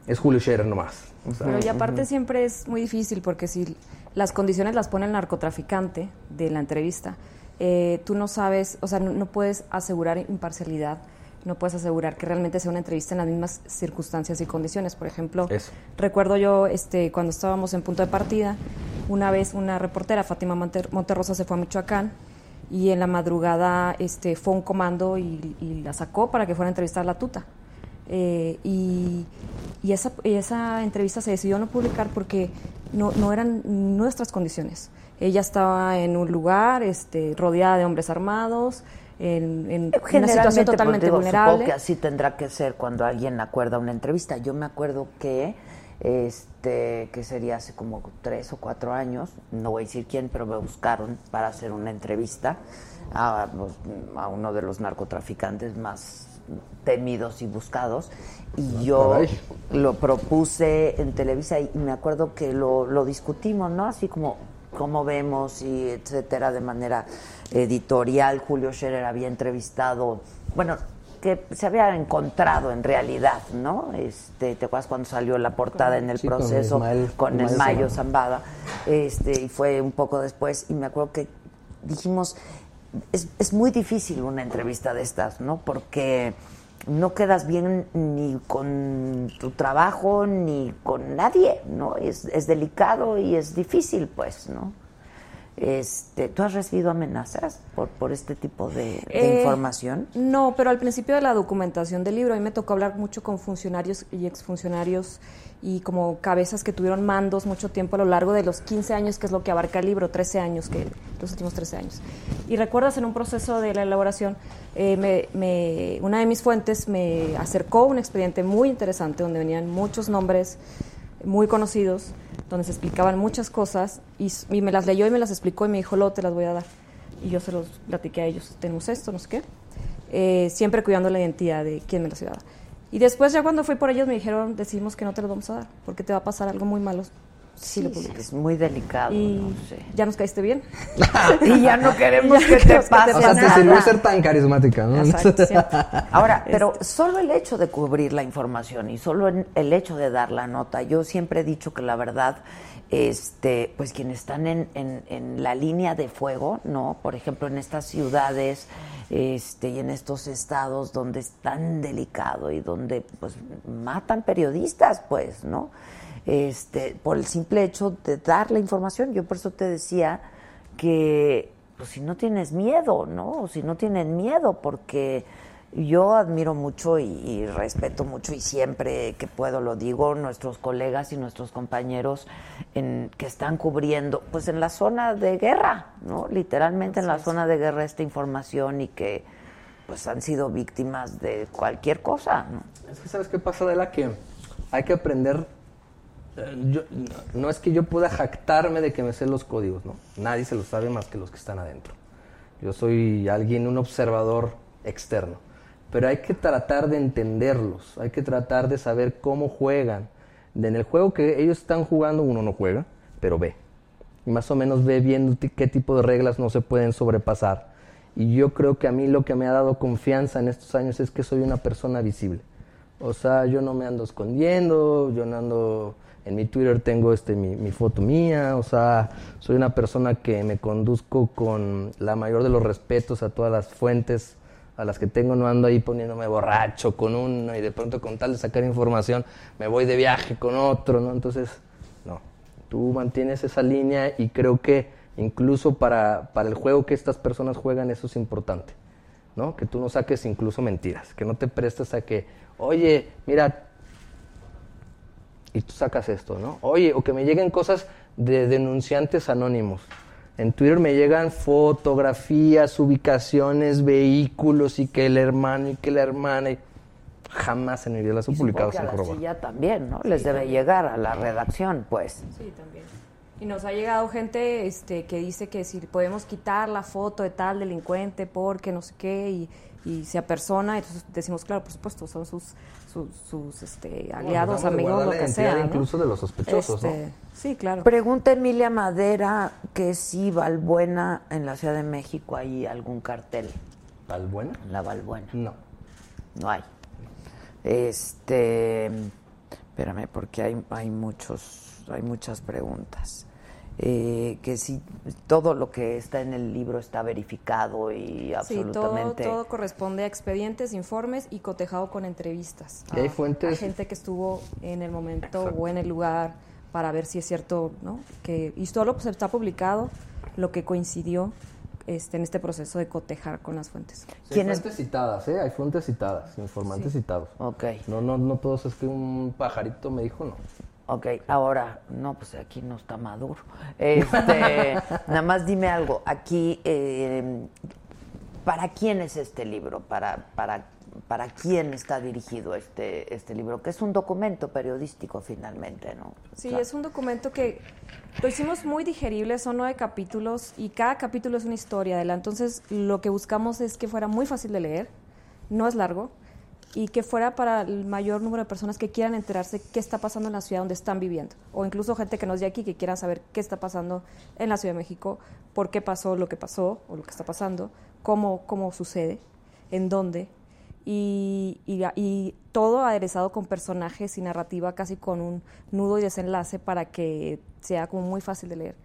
es Julio Scherer nomás. O sea, y aparte siempre es muy difícil porque si las condiciones las pone el narcotraficante de la entrevista, eh, tú no sabes, o sea, no, no puedes asegurar imparcialidad, no puedes asegurar que realmente sea una entrevista en las mismas circunstancias y condiciones. Por ejemplo, Eso. recuerdo yo este, cuando estábamos en punto de partida, una vez una reportera, Fátima Monter- Monterrosa, se fue a Michoacán y en la madrugada este, fue un comando y, y la sacó para que fuera a entrevistar a la tuta. Eh, y, y esa, y esa entrevista se decidió no publicar porque no, no eran nuestras condiciones. Ella estaba en un lugar este, rodeada de hombres armados, en, en una Generalmente, situación pues, totalmente digo, Supongo vulnerable. que así tendrá que ser cuando alguien acuerda una entrevista. Yo me acuerdo que, este, que sería hace como tres o cuatro años, no voy a decir quién, pero me buscaron para hacer una entrevista a, a uno de los narcotraficantes más temidos y buscados. Y yo caray. lo propuse en Televisa y me acuerdo que lo, lo discutimos, ¿no? Así como cómo vemos y etcétera, de manera editorial. Julio Scherer había entrevistado, bueno, que se había encontrado en realidad, ¿no? Este, ¿te acuerdas cuando salió la portada en el Sí, con proceso Ismael- con el Mayo Zambada. Zambada? Este, y fue un poco después y me acuerdo que dijimos es, es muy difícil una entrevista de estas, ¿no? Porque no quedas bien ni con tu trabajo ni con nadie, ¿no? Es, es delicado y es difícil, pues, ¿no? Este, ¿Tú has recibido amenazas por, por este tipo de, de Eh, información? No, pero al principio de la documentación del libro, a mí me tocó hablar mucho con funcionarios y exfuncionarios y como cabezas que tuvieron mandos mucho tiempo a lo largo de los 15 años, que es lo que abarca el libro, 13 años, que los últimos 13 años. Y recuerdas, en un proceso de la elaboración, eh, me- me- una de mis fuentes me acercó un expediente muy interesante donde venían muchos nombres muy conocidos, donde se explicaban muchas cosas y, me las leyó y me las explicó y me dijo, lo te las voy a dar. Y yo se los platiqué a ellos, tenemos esto, no sé qué, Eh, siempre cuidando la identidad de quién me las iba. Y después ya cuando fui por ellos me dijeron, decimos que no te los vamos a dar, porque te va a pasar algo muy malo lo Sí, publicas. es muy delicado. Y ¿no? Sí. ya nos caíste bien. Y ya no queremos Ya que te que te pase o sea, te nada. sirvió ser tan carismática, ¿no? Exacto. Ahora, pero solo el hecho de cubrir la información y solo el hecho de dar la nota, yo siempre he dicho que la verdad, este, pues quienes están en, en- en la línea de fuego, ¿no? Por ejemplo, en estas ciudades este, y en estos estados donde es tan delicado y donde pues matan periodistas, pues, ¿no? Este, por el simple hecho de dar la información. Yo por eso te decía que pues si no tienes miedo, ¿no? O si no tienen miedo, porque yo admiro mucho y, y respeto mucho y siempre que puedo lo digo, nuestros colegas y nuestros compañeros en, que están cubriendo, pues en la zona de guerra, ¿no? Literalmente en la zona de guerra esta información y que pues han sido víctimas de cualquier cosa, ¿no? Es que sabes qué pasa de la que hay que aprender. Yo- no, es que yo pueda jactarme de que me sé los códigos, no. Nadie se los sabe más que los que están adentro. Yo soy alguien, un observador externo. Pero hay que tratar de entenderlos, hay que tratar de saber cómo juegan. En el juego que ellos están jugando, uno no juega, pero ve. Y más o menos ve bien ti- qué tipo de reglas no se pueden sobrepasar. Y yo creo que a mí lo que me ha dado confianza en estos años es que soy una persona visible. O sea, yo no me ando escondiendo, yo no ando... En mi Twitter tengo este, mi, foto mía, o sea, soy una persona que me conduzco con la mayor de los respetos a todas las fuentes a las que tengo, no ando ahí poniéndome borracho con uno y de pronto con tal de sacar información me voy de viaje con otro, ¿no? Entonces, no, tú mantienes esa línea y creo que incluso para, para el juego que estas personas juegan eso es importante. ¿no? Que tú no saques incluso mentiras, que no te prestes a que, oye, mira, y tú sacas esto, ¿no? Oye, o que me lleguen cosas de denunciantes anónimos. En Twitter me llegan fotografías, ubicaciones, vehículos y que el hermano y que la hermana y jamás en mi vida las supongo publicado a la silla también, ¿no? Les debe llegar a la redacción, pues. Sí, también. Y nos ha llegado gente este, que dice que si podemos quitar la foto de tal delincuente porque no sé qué y, y se apersona, entonces decimos, claro, por supuesto, son sus, sus, sus, este, aliados, tratamos de amigos, lo que sea. ¿no? incluso de los sospechosos, ¿no? Este, Sí, claro. Pregunta Emilia Madera que si Valbuena en la Ciudad de México hay algún cartel. ¿Valbuena? En la Valbuena. No. No hay. Este, espérame, porque hay, hay muchos, hay muchas preguntas. Eh, que si todo lo que está en el libro está verificado y Sí, todo, absolutamente. todo corresponde a expedientes, informes y cotejado con entrevistas. Y hay a- fuentes- a gente que estuvo en el momento Exacto. o en el lugar para ver si es cierto, ¿no? Que, y solo pues, está publicado lo que coincidió este, en este proceso de cotejar con las fuentes. Sí, hay fuentes citadas, ¿eh? Hay fuentes citadas, informantes citados. Ok, No, no, no todos es que un pajarito me dijo no. Ok. Ahora, no, pues aquí no está maduro. Este, nada más dime algo. Aquí, eh, ¿para quién es este libro? ¿Para, para, para quién está dirigido este, este libro? Que es un documento periodístico finalmente, ¿no? Sí, es un documento que lo hicimos muy digerible, son nueve capítulos y cada capítulo es una historia de la. Entonces, lo que buscamos es que fuera muy fácil de leer, no es largo, y que fuera para el mayor número de personas que quieran enterarse qué está pasando en la ciudad donde están viviendo, o incluso gente que no es de aquí que quieran saber qué está pasando en la Ciudad de México, por qué pasó lo que pasó o lo que está pasando, cómo, cómo sucede, en dónde, y, y- y todo aderezado con personajes y narrativa, casi con un nudo y desenlace para que sea como muy fácil de leer.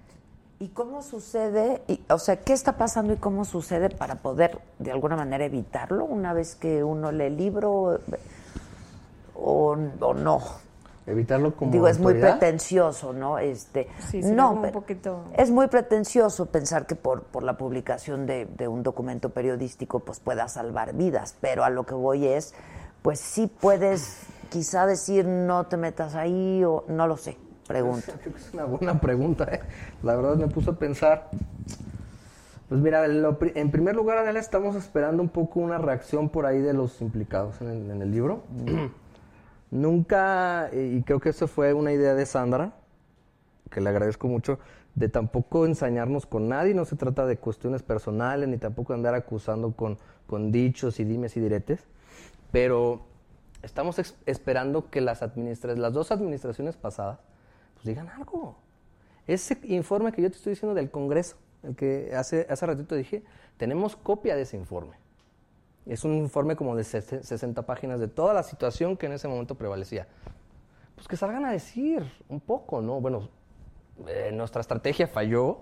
¿Y cómo sucede? Y, o sea, ¿qué está pasando y cómo sucede para poder de alguna manera evitarlo una vez que uno lee el libro o, o no? Evitarlo como Digo, es muy pretencioso, ¿no? Este, Sí, no, un poquito- es muy pretencioso pensar que por, por la publicación de, de un documento periodístico pues pueda salvar vidas, pero a lo que voy es, pues sí puedes quizá decir no te metas ahí o no lo sé, pregunto. Creo que es una buena pregunta, ¿eh? La verdad me puso a pensar. Pues mira, lo en primer lugar, Adela, estamos esperando un poco una reacción por ahí de los implicados en el, en el libro. Nunca, y creo que eso fue una idea de Sandra, que le agradezco mucho, de tampoco ensañarnos con nadie, no se trata de cuestiones personales, ni tampoco andar acusando con, con dichos y dimes y diretes, pero estamos esperando que las, administra- las dos administraciones pasadas pues digan algo. Ese informe que yo te estoy diciendo del Congreso, el que hace, hace ratito dije, tenemos copia de ese informe. Es un informe como de ses- 60 páginas de toda la situación que en ese momento prevalecía. Pues que salgan a decir un poco, ¿no? Bueno, eh, nuestra estrategia falló,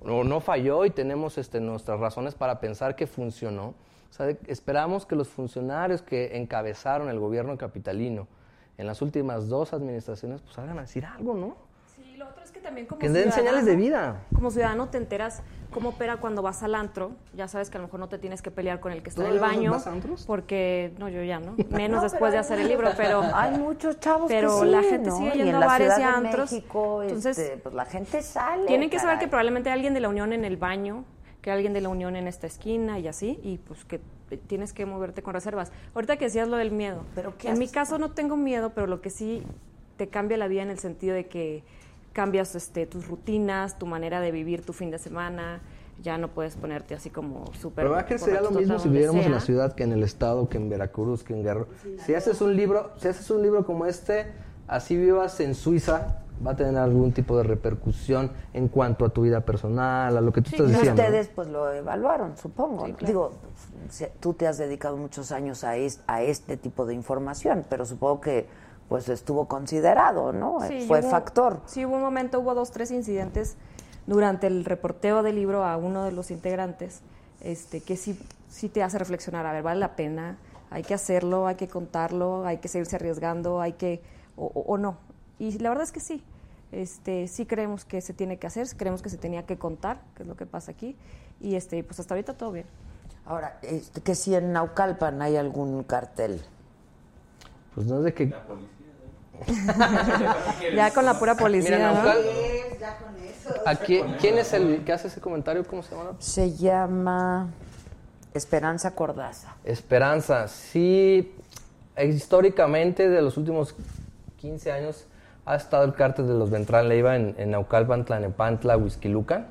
o no falló y tenemos este, nuestras razones para pensar que funcionó. O sea, esperamos que los funcionarios que encabezaron el gobierno capitalino en las últimas dos administraciones pues salgan a decir algo, ¿no? Sí, lo otro es que también como Que den señales de vida. Como ciudadano te enteras cómo opera cuando vas al antro. Ya sabes que a lo mejor no te tienes que pelear con el que está en el ¿Todavía baño. vas a antros? Porque, no, yo ya no. Menos después de hacer el libro, pero... Hay muchos chavos Pero que sí, la gente ¿no? sigue Y yendo en a bares y antros. México, Entonces, este, pues la gente sale. Tienen que saber que probablemente hay alguien de la Unión en el baño que alguien de la unión en esta esquina y así, y pues que tienes que moverte con reservas. Ahorita que decías lo del miedo, ¿Pero qué en mi caso no tengo miedo, pero lo que sí te cambia la vida en el sentido de que cambias este, tus rutinas, tu manera de vivir tu fin de semana, ya no puedes ponerte así como súper... Pero ¿verdad que sería lo mismo si viviéramos en la ciudad que en el estado, que en Veracruz, que en Guerrero? Si haces un libro, si haces un libro como este, así vivas en Suiza, va a tener algún tipo de repercusión en cuanto a tu vida personal, a lo que tú estás Y diciendo. ¿no? ustedes pues lo evaluaron, supongo. Sí, claro. Digo, tú te has dedicado muchos años a, es- a este tipo de información, pero supongo que pues estuvo considerado, ¿no? Sí, Fue hubo- factor. Sí, hubo un momento, hubo dos, tres incidentes durante el reporteo del libro a uno de los integrantes, este, que sí, sí te hace reflexionar, a ver, vale la pena, hay que hacerlo, hay que contarlo, hay que seguirse arriesgando, hay que, o, o- o no. Y la verdad es que sí, este, sí creemos que se tiene que hacer, creemos que se tenía que contar, que es lo que pasa aquí, y este, pues hasta ahorita todo bien. Ahora, este, que si en Naucalpan hay algún cartel. Pues no es de que... Ya con la pura policía, Mira, ¿no? Naucal- ya con eso. ¿a quién, quién es el que hace ese comentario? ¿Cómo se llama? Se llama Esperanza Cordaza. Esperanza, sí, históricamente de los últimos 15 años ha estado el cártel de los Ventral Leiva en, en Naucalpan, Tlanepantla, Huizquilucan,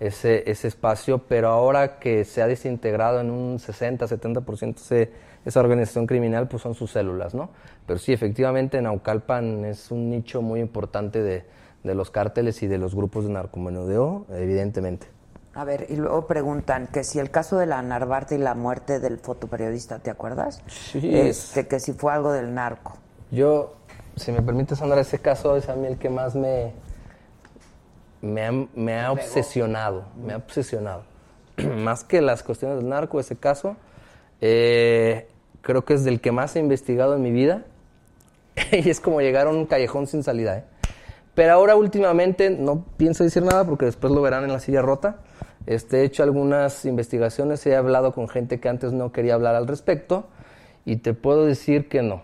ese, ese espacio, pero ahora que se ha desintegrado en un 60-70% ese- esa organización criminal, pues son sus células, ¿no? Pero sí, efectivamente Naucalpan es un nicho muy importante de, de los cárteles y de los grupos de narcomenudeo, evidentemente. A ver, y luego preguntan que si el caso de la Narvarte y la muerte del fotoperiodista, ¿te acuerdas? Sí. Este, que si fue algo del narco. Yo, si me permite, Sandra, ese caso es a mí el que más me, me, ha, me ha obsesionado, me ha obsesionado. más que las cuestiones del narco, ese caso, eh, creo que es del que más he investigado en mi vida y es como llegar a un callejón sin salida. ¿eh? Pero ahora últimamente no pienso decir nada porque después lo verán en la silla rota. Este, he hecho algunas investigaciones, he hablado con gente que antes no quería hablar al respecto y te puedo decir que no,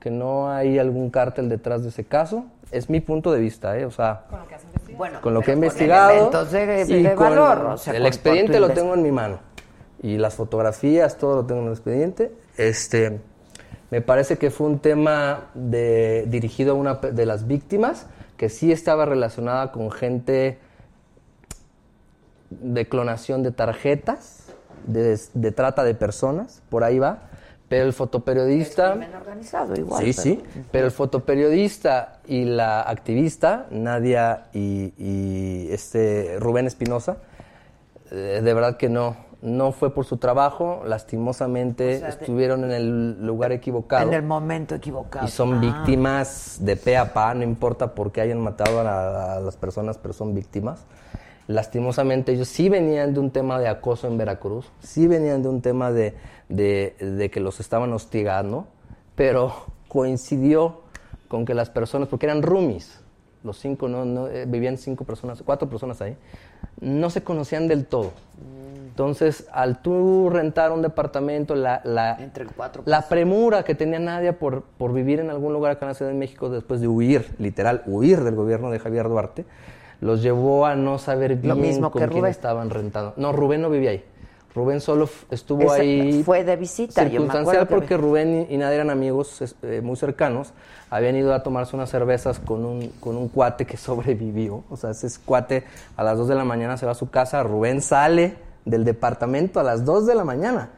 que no hay algún cártel detrás de ese caso. Es mi punto de vista, ¿eh? o sea, Bueno, con lo que he pero investigado. elementos de, y de con- valor. o sea, el con- expediente con lo tengo en mi mano. Y las fotografías, todo lo tengo en el expediente. Este, me parece que fue un tema de, dirigido a una de las víctimas que sí estaba relacionada con gente de clonación de tarjetas, de, de trata de personas, por ahí va. Pero el fotoperiodista... organizado igual. Sí, pero- sí, pero el fotoperiodista y la activista, Nadia y, y este Rubén Espinosa, eh, de verdad que no, no fue por su trabajo, lastimosamente O sea, de- estuvieron en el lugar equivocado En el momento equivocado. y son Ah. víctimas de pe a pa, no importa por qué hayan matado a, la- a las personas, pero son víctimas. Lastimosamente ellos sí venían de un tema de acoso en Veracruz, sí venían de un tema de, de- de que los estaban hostigando, pero coincidió con que las personas, porque eran roomies, los cinco, no, no, eh, vivían cinco personas, cuatro personas ahí, no se conocían del todo. Entonces, al tú rentar un departamento, la, la, Entre cuatro la premura que tenía Nadia por, por vivir en algún lugar acá en la Ciudad de México después de huir, literal, huir del gobierno de Javier Duarte, los llevó a no saber Lo bien mismo con que quién Rubén. estaban rentando. No, Rubén no vivía ahí. Rubén solo estuvo ahí. fue de visita, yo me Circunstancial porque. Rubén y, y Nadia eran amigos eh, muy cercanos. Habían ido a tomarse unas cervezas con un, con un cuate que sobrevivió. O sea, ese es cuate a las 2 de la mañana se va a su casa. Rubén sale del departamento a las 2 de la mañana.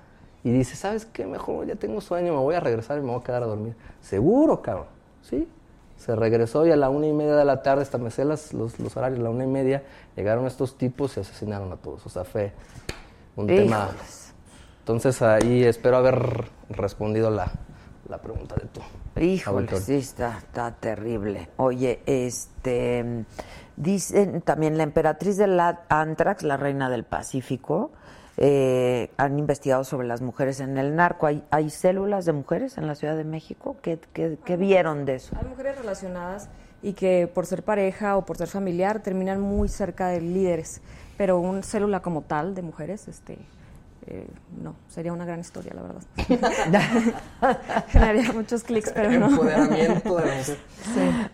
Y dice, ¿sabes qué? Mejor ya tengo sueño, me voy a regresar y me voy a quedar a dormir. Seguro, cabrón. ¿Sí? Se regresó y a la una y media de la tarde, las, los, los horarios, a la una y media, llegaron estos tipos y asesinaron a todos. O sea, fue un tema... Entonces ahí espero haber respondido la, la pregunta de tu Híjole, sí, está, está terrible. Oye, este, dicen también la emperatriz del la- Antrax, la reina del Pacífico, eh, han investigado sobre las mujeres en el narco. ¿Hay, hay células de mujeres en la Ciudad de México? ¿Qué, qué- qué vieron de eso? Hay mujeres relacionadas y que por ser pareja o por ser familiar terminan muy cerca de líderes, pero una célula como tal de mujeres, este, eh, no, sería una gran historia, la verdad. Generaría muchos clics, pero no. Empoderamiento de la mujer.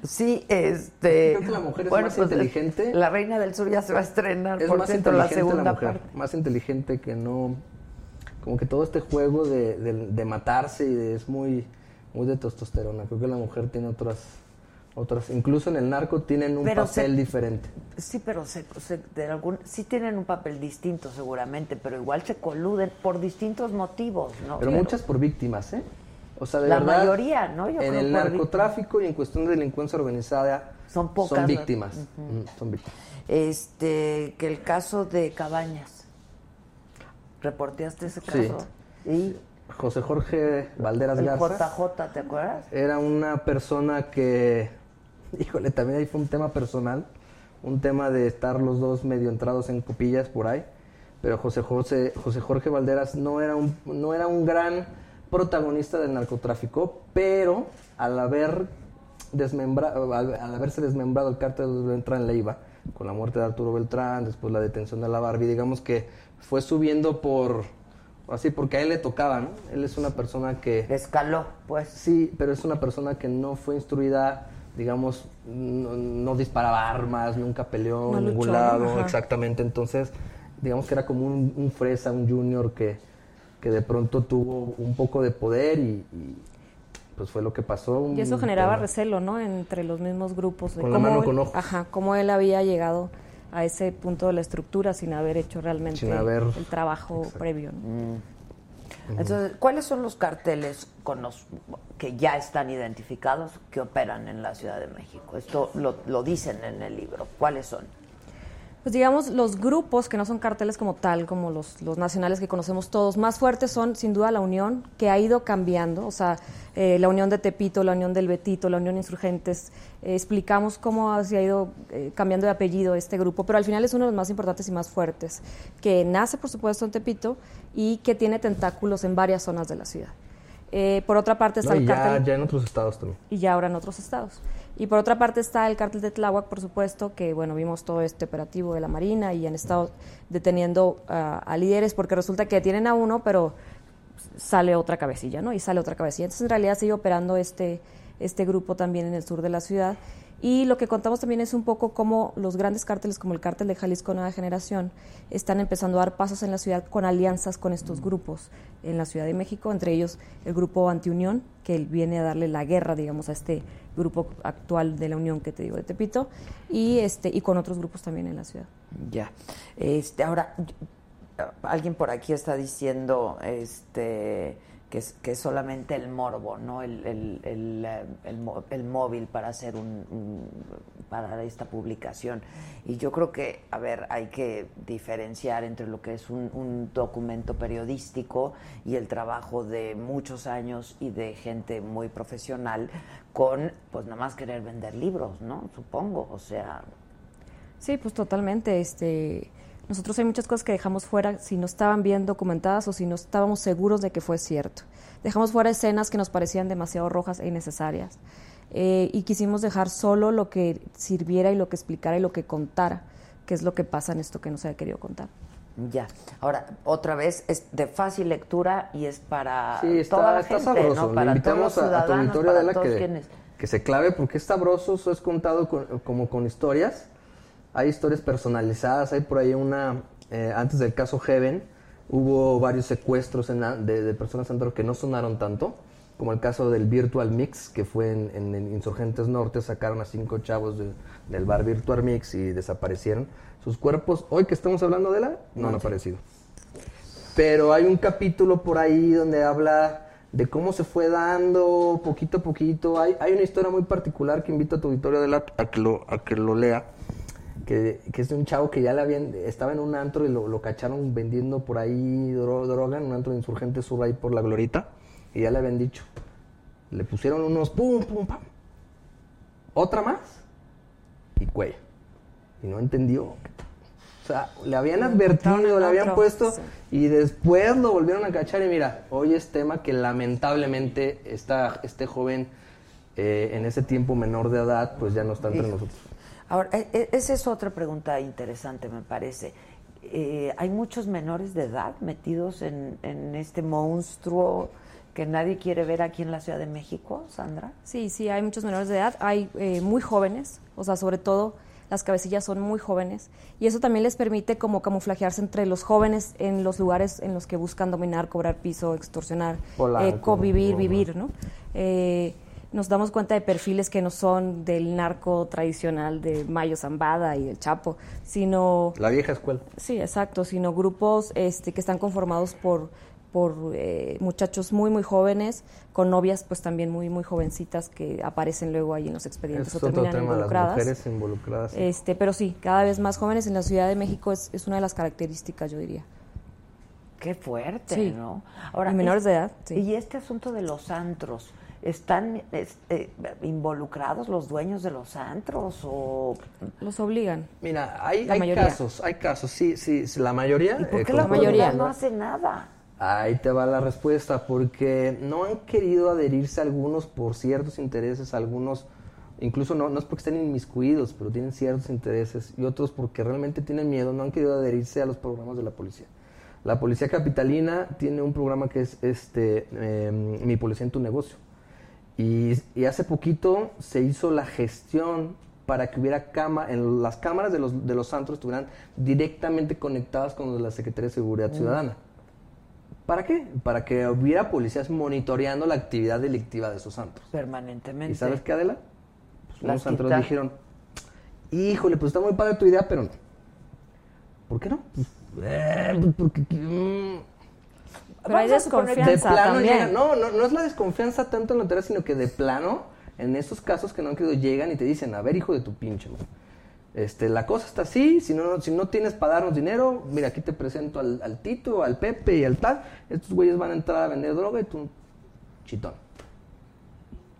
Sí, este. Creo que la mujer es bueno, más pues, inteligente. La Reina del Sur ya se va a estrenar, Es por más cierto, la segunda la mujer, parte. más inteligente que no... Como que todo este juego de, de- de matarse y de, es muy, muy de testosterona. Creo que la mujer tiene otras... otras Incluso en el narco tienen un Pero papel se- diferente. Sí, pero se, se- de algún, sí tienen un papel distinto seguramente, pero igual se coluden por distintos motivos, ¿no? Pero muchas por víctimas, ¿eh? O sea, de La verdad, mayoría, ¿no? Yo en creo el narcotráfico y en cuestión de delincuencia organizada Son pocas, Son víctimas. mm, Son víctimas. Este, que el caso de Cabañas. ¿Reporteaste ese Sí. caso? Y José Jorge Valderas el Garza JJ, ¿te acuerdas? era una persona que, híjole, también ahí fue un tema personal, un tema de estar los dos medio entrados en copillas por ahí, pero José, José, José Jorge Valderas no era, un, no era un gran protagonista del narcotráfico, pero al haber desmembrado, al, al haberse desmembrado el cártel de Beltrán Leiva, con la muerte de Arturo Beltrán, después la detención de la Barbie, digamos que fue subiendo por, así, porque a él le tocaba, ¿no? Él es una persona que... Escaló, pues. Sí, pero es una persona que no fue instruida, digamos, no, no disparaba armas, nunca peleó No en ningún luchó, lado, ajá. exactamente. Entonces, digamos que era como un, un fresa, un junior que, que de pronto tuvo un poco de poder y, y, pues fue lo que pasó. Y eso generaba tema. recelo, ¿no? Entre los mismos grupos. de Con la cómo mano él- con ojos. Ajá, cómo él había llegado a ese punto de la estructura sin haber hecho realmente haber- el trabajo previo. ¿no? Entonces, ¿cuáles son los carteles con los que ya están identificados que operan en la Ciudad de México? Esto lo, lo dicen en el libro. ¿Cuáles son? Pues digamos, los grupos que no son carteles como tal, como los, los nacionales que conocemos todos, más fuertes son sin duda la Unión, que ha ido cambiando, o sea, eh, la Unión de Tepito, la Unión del Betito, la Unión Insurgentes, eh, explicamos cómo se ha ido eh, cambiando de apellido este grupo, pero al final es uno de los más importantes y más fuertes, que nace por supuesto en Tepito y que tiene tentáculos en varias zonas de la ciudad. Eh, por otra parte está No, el ya, cártel ya en otros estados también. y ya ahora en otros estados. Y por otra parte está el cártel de Tláhuac, por supuesto, que bueno, vimos todo este operativo de la Marina y han estado deteniendo ah, a líderes porque resulta que detienen a uno, pero sale otra cabecilla, ¿no? Y sale otra cabecilla. Entonces, en realidad sigue operando este, este grupo también en el sur de la ciudad. Y lo que contamos también es un poco cómo los grandes cárteles, como el cártel de Jalisco Nueva Generación, están empezando a dar pasos en la ciudad con alianzas con estos grupos en la Ciudad de México, entre ellos el grupo Antiunión, que viene a darle la guerra, digamos, a este grupo actual de la Unión que te digo de Tepito, y, este, y con otros grupos también en la ciudad. Ya. Este, ahora, alguien por aquí está diciendo este, que, es, que es solamente el morbo, ¿no? El, el, el, eh, el móvil para hacer un, un- para esta publicación. Y yo creo que, a ver, hay que diferenciar entre lo que es un, un documento periodístico y el trabajo de muchos años y de gente muy profesional con, pues, nada más querer vender libros, ¿no? Supongo, o sea, Sí, pues totalmente. Este, nosotros hay muchas cosas que dejamos fuera si no estaban bien documentadas o si no estábamos seguros de que fue cierto. Dejamos fuera escenas que nos parecían demasiado rojas e innecesarias. Eh, y quisimos dejar solo lo que sirviera y lo que explicara y lo que contara, que es lo que pasa en esto que no se ha querido contar. Ya. Ahora, otra vez, es de fácil lectura y es para Sí, está, toda la está gente, sabroso. ¿no? Le Para todos invitamos los a- a, tu para de la todos que, quienes... que se clave porque es sabroso, eso es contado con- como con historias. Hay historias personalizadas, hay por ahí una, eh, antes del caso Heaven, hubo varios secuestros en la- de, de personas dentro que no sonaron tanto, como el caso del Virtual Mix, que fue en, en- en Insurgentes Norte, sacaron a cinco chavos de- del bar Virtual Mix y desaparecieron. Sus cuerpos, hoy que estamos hablando de la, no han aparecido. Pero hay un capítulo por ahí donde habla de cómo se fue dando poquito a poquito. Hay, hay una historia muy particular que invito a tu auditorio de la, a, que lo, a que lo lea, que, que es de un chavo que ya le habían, estaba en un antro y lo, lo cacharon vendiendo por ahí dro- droga, en un antro de insurgentes sur ahí por la glorita, y ya le habían dicho. Le pusieron unos pum, pum, pam. Otra más y cuello. Y no entendió. O sea, le habían advertido, le habían puesto sí. y después lo volvieron a cachar y mira, hoy es tema que lamentablemente esta, este joven eh, en ese tiempo menor de edad pues ya no está entre Hijo. nosotros. Ahora, e- e- esa es otra pregunta interesante, me parece. eh, hay muchos menores de edad metidos en, en este monstruo que nadie quiere ver aquí en la Ciudad de México, Sandra. Sí, sí, hay muchos menores de edad, hay eh, muy jóvenes, o sea, sobre todo las cabecillas son muy jóvenes y eso también les permite como camuflajearse entre los jóvenes en los lugares en los que buscan dominar, cobrar piso, extorsionar, Polanco, eh, convivir, vivir, ¿no? Eh, nos damos cuenta de perfiles que no son del narco tradicional de Mayo Zambada y del Chapo, sino La vieja escuela. Sí, exacto, sino grupos este, que están conformados por, por eh, muchachos muy, muy jóvenes, con novias pues también muy, muy jovencitas que aparecen luego ahí en los expedientes o otro terminan tema, las involucradas. mujeres involucradas. sí. Este, pero sí, cada vez más jóvenes en la Ciudad de México es, es una de las características, yo diría. Qué fuerte, Sí. ¿no? Y menores de edad, sí. Y este asunto de los antros, ¿están este, involucrados los dueños de los antros o Los obligan. Mira, hay, casos, hay casos, sí, sí, sí, la mayoría. ¿Y por eh, qué la mayoría, no hace nada? Ahí te va la respuesta, porque no han querido adherirse algunos por ciertos intereses, algunos, incluso no, no es porque estén inmiscuidos, pero tienen ciertos intereses, y otros porque realmente tienen miedo, no han querido adherirse a los programas de la policía. La policía capitalina tiene un programa que es este eh, Mi Policía en tu Negocio. Y, y hace poquito se hizo la gestión para que hubiera cama, en las cámaras de los, de los antros estuvieran directamente conectadas con la Secretaría de Seguridad Ciudadana. ¿Para qué? Para que hubiera policías monitoreando la actividad delictiva de esos antros. Permanentemente. ¿Y sabes qué, Adela? Pues unos antros dijeron, híjole, pues está muy padre tu idea, pero no. ¿Por qué no? Pues, eh, pues porque... mm, Pero hay a de plano también. llegan- no, no, no es la desconfianza tanto en la teoría, sino que de plano, en esos casos que no han querido, llegan y te dicen, a ver, hijo de tu pinche, este, la cosa está así, si no, si no tienes para darnos dinero, mira, aquí te presento al, al Tito, al Pepe y al tal, estos güeyes van a entrar a vender droga y tú, chitón.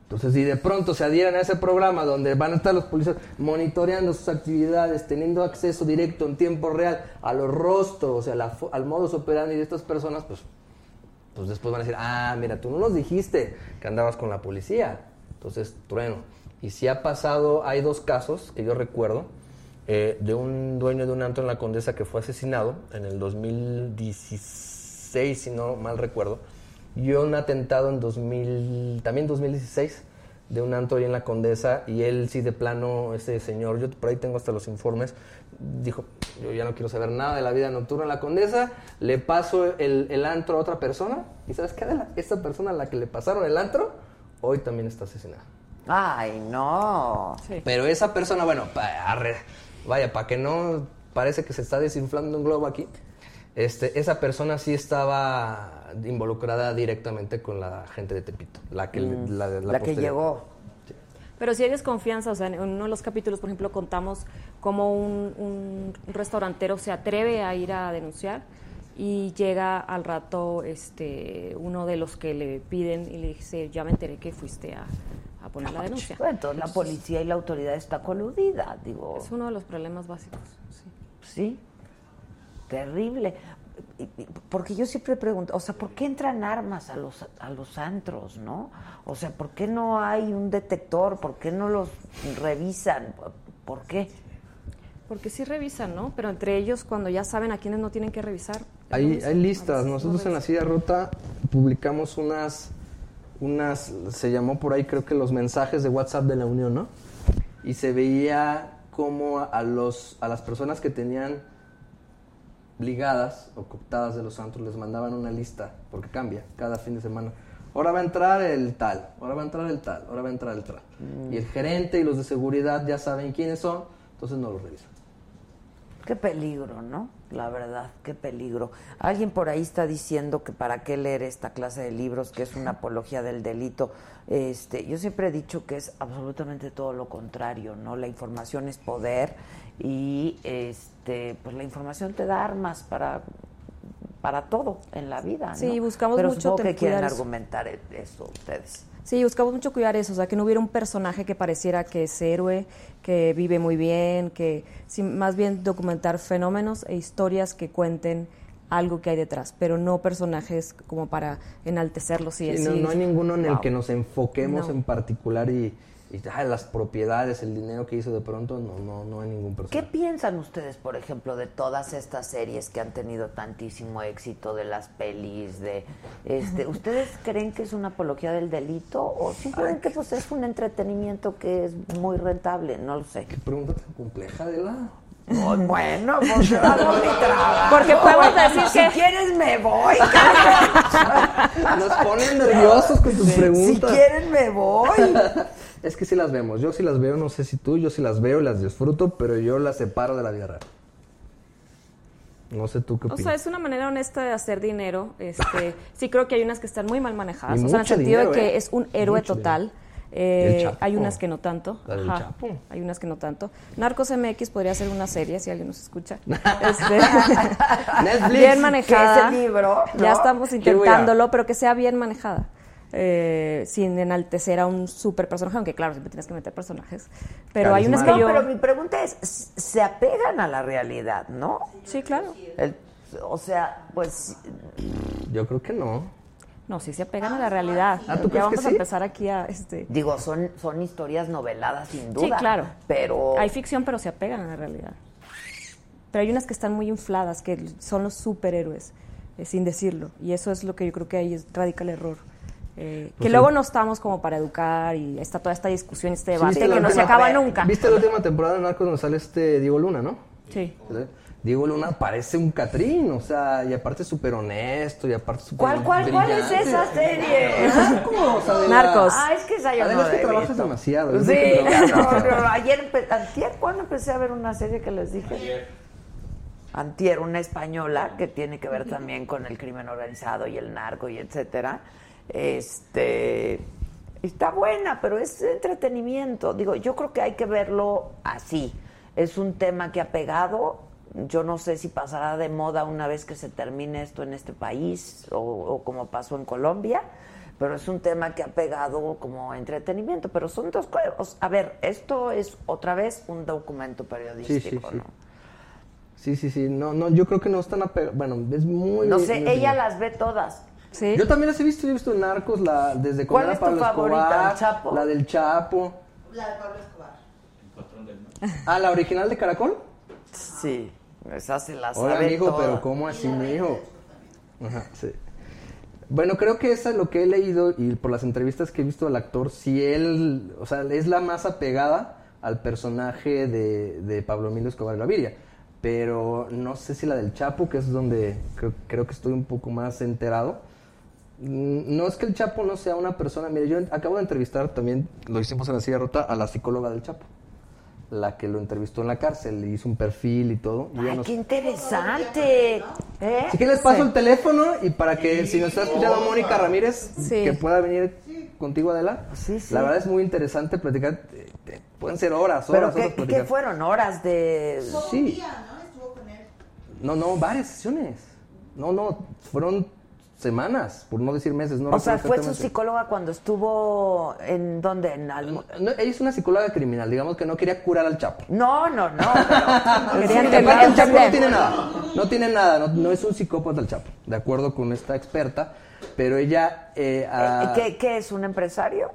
Entonces, si de pronto se adhieren a ese programa donde van a estar los policías monitoreando sus actividades, teniendo acceso directo en tiempo real a los rostros, o sea, la al modus operandi de estas personas, pues, pues después van a decir, ah, mira, tú no nos dijiste que andabas con la policía. Entonces, trueno. Y si ha pasado, hay dos casos que yo recuerdo, eh, de un dueño de un antro en la Condesa que fue asesinado en el 2016, si no mal recuerdo, y un atentado en 2000, también 2016 de un antro ahí en la Condesa y él sí de plano, ese señor, yo por ahí tengo hasta los informes, dijo, yo ya no quiero saber nada de la vida nocturna en la Condesa, le paso el, el antro a otra persona y ¿sabes qué? Adela? Esta persona a la que le pasaron el antro, hoy también está asesinada. Ay, no. Sí. Pero esa persona, bueno, pa- arre, vaya, para que no parece que se está desinflando un globo aquí, este, esa persona sí estaba involucrada directamente con la gente de Tepito, la que, Mm, la, La, la que llegó. Pero si hay desconfianza, o sea, en uno de los capítulos, por ejemplo, contamos cómo un, un restaurantero se atreve a ir a denunciar y llega al rato este uno de los que le piden y le dice, ya me enteré que fuiste a, a poner la denuncia. Bueno, entonces la policía y la autoridad está coludida, digo. Es uno de los problemas básicos. sí. Sí, terrible. Porque yo siempre pregunto, o sea, ¿por qué entran armas a los, a los antros, no? O sea, ¿por qué no hay un detector? ¿Por qué no los revisan? ¿Por qué? Porque sí revisan, ¿no? Pero entre ellos, cuando ya saben a quiénes no tienen que revisar. Hay, hay listas. no Nosotros en la silla rota publicamos unas, unas, se llamó por ahí creo que los mensajes de WhatsApp de la Unión, ¿no? Y se veía como a, los, a las personas que tenían ligadas o cooptadas de los antros les mandaban una lista, porque cambia cada fin de semana. Ahora va a entrar el tal, ahora va a entrar el tal, ahora va a entrar el tal. Y el gerente y los de seguridad ya saben quiénes son, entonces no los revisan. Qué peligro, ¿no? La verdad, qué peligro. Alguien por ahí está diciendo que para qué leer esta clase de libros, que es una apología del delito. Este, yo siempre he dicho que es absolutamente todo lo contrario, ¿no? La información es poder y este, pues la información te da armas para para todo en la vida, ¿no? Sí, buscamos Pero mucho supongo que quieren cuidar eso. argumentar e- eso ustedes. Sí, buscamos mucho cuidar eso, o sea, que no hubiera un personaje que pareciera que es héroe, que vive muy bien, que sí, más bien documentar fenómenos e historias que cuenten algo que hay detrás, pero no personajes como para enaltecerlos y Sí, decir... no, no hay ninguno en el que nos enfoquemos No. en particular y, y ah, las propiedades, el dinero que hizo de pronto, no, no, no hay ningún ¿Qué personaje. piensan ustedes, por ejemplo, de todas estas series que han tenido tantísimo éxito, de las pelis, de este, ¿ustedes creen que es una apología del delito o simplemente pues es un entretenimiento que es muy rentable? No lo sé. Qué pregunta tan compleja, de la bueno, pues hago mi trabajo. Porque podemos decir si que- quieres me voy. Nos ponen nerviosos con tus si preguntas. quieren me voy. Es que sí las vemos. Yo sí las veo, no sé si tú, yo sí las veo y las disfruto, pero yo las separo de la vida real. No sé tú qué O opinas. sea, es una manera honesta de hacer dinero. Este, sí creo que hay unas que están muy mal manejadas. Y O sea, en el sentido dinero, de que ¿eh? es un héroe Mucho total. Eh, hay unas que no tanto. Ajá. Hay unas que no tanto. Narcos MX podría ser una serie, si alguien nos escucha. Este, Netflix. bien manejada. Que ese libro, ¿no? Ya estamos intentándolo, pero que sea bien manejada. Eh, sin enaltecer a un super personaje, aunque claro, siempre tienes que meter personajes. Pero hay unas que No, yo. pero mi pregunta es, ¿se apegan a la realidad, no? Sí, claro. El- o sea, pues Yo creo que no. No, sí se apegan a la realidad. Ah, ¿tú ya crees vamos que a empezar aquí a este. digo, son, son historias noveladas sin duda. Sí, claro. Pero Hay ficción, pero se apegan a la realidad. Pero hay unas que están muy infladas, que son los superhéroes, eh, sin decirlo. Y eso es lo que yo creo que ahí es- radica el error. Eh, que Pues luego sí. no estamos como para educar y está toda esta discusión, este debate ¿viste la que no se acaba nunca. ¿Viste la última temporada de Narcos donde sale este Diego Luna, no? Sí. Diego Luna parece un Catrín, o sea, y aparte súper honesto, y aparte súper ¿Cuál, cuál, cuál es esa serie? Narcos, Adela. Narcos. Ah, es que esa yo no es que he trabajas visto. demasiado, Sí, que no, demasiado. no, ayer, empe- antier, ¿cuándo empecé a ver una serie que les dije? Ayer. Antier, una española que tiene que ver también con el crimen organizado y el narco y etcétera. Este está buena, pero es entretenimiento. Digo, yo creo que hay que verlo así. Es un tema que ha pegado. Yo no sé si pasará de moda una vez que se termine esto en este país o, o como pasó en Colombia, pero es un tema que ha pegado como entretenimiento. Pero son dos cosas. A ver, esto es otra vez un documento periodístico, sí. ¿no? Sí, sí, sí, no, no, yo creo que no están apegados, bueno, es muy... No sé, muy ella las ve todas. Sí. Yo también las he visto, yo he visto Narcos, la, desde ¿Cuál cuando es era tu Pablo favorita, Escobar, el Chapo? La del Chapo. La de Pablo Escobar. El patrón del mal. Ah, la original de Caracol. Sí, esa se la Hola, sabe amigo, toda. pero ¿cómo así, mijo? Ajá, sí. Bueno, creo que esa es lo que he leído y por las entrevistas que he visto al actor, si él, o sea, es la más apegada al personaje de, de Pablo Emilio Escobar Gaviria. Pero no sé si la del Chapo, que es donde creo, creo que estoy un poco más enterado. Mm, No es que el Chapo no sea una persona. Mire, yo acabo de entrevistar también, lo hicimos en la silla rota, a la psicóloga del Chapo. La que lo entrevistó en la cárcel, le hizo un perfil y todo. y Ay, nos- qué interesante. ¿Eh? Así que les paso el teléfono y para que si nos está escuchando Mónica Ramírez, Sí. que pueda venir contigo, Adela. La verdad es muy interesante platicar. eh, eh, Pueden ser horas, ¿Pero horas, horas qué, platicar. qué fueron? ¿Horas de...? Sí. ¿no? Estuvo con él. No, no, varias sesiones. No, no, fueron semanas, por no decir meses. No O sea, fue su psicóloga cuando estuvo en dónde, en Almo... No, ella es una psicóloga criminal, digamos que no quería curar al Chapo. No, no, no, pero... Quería Sí, el Chapo no tiene nada. No tiene nada, no, no es un psicópata el Chapo, de acuerdo con esta experta. Pero ella. eh, ah, ¿Qué, qué es, un empresario?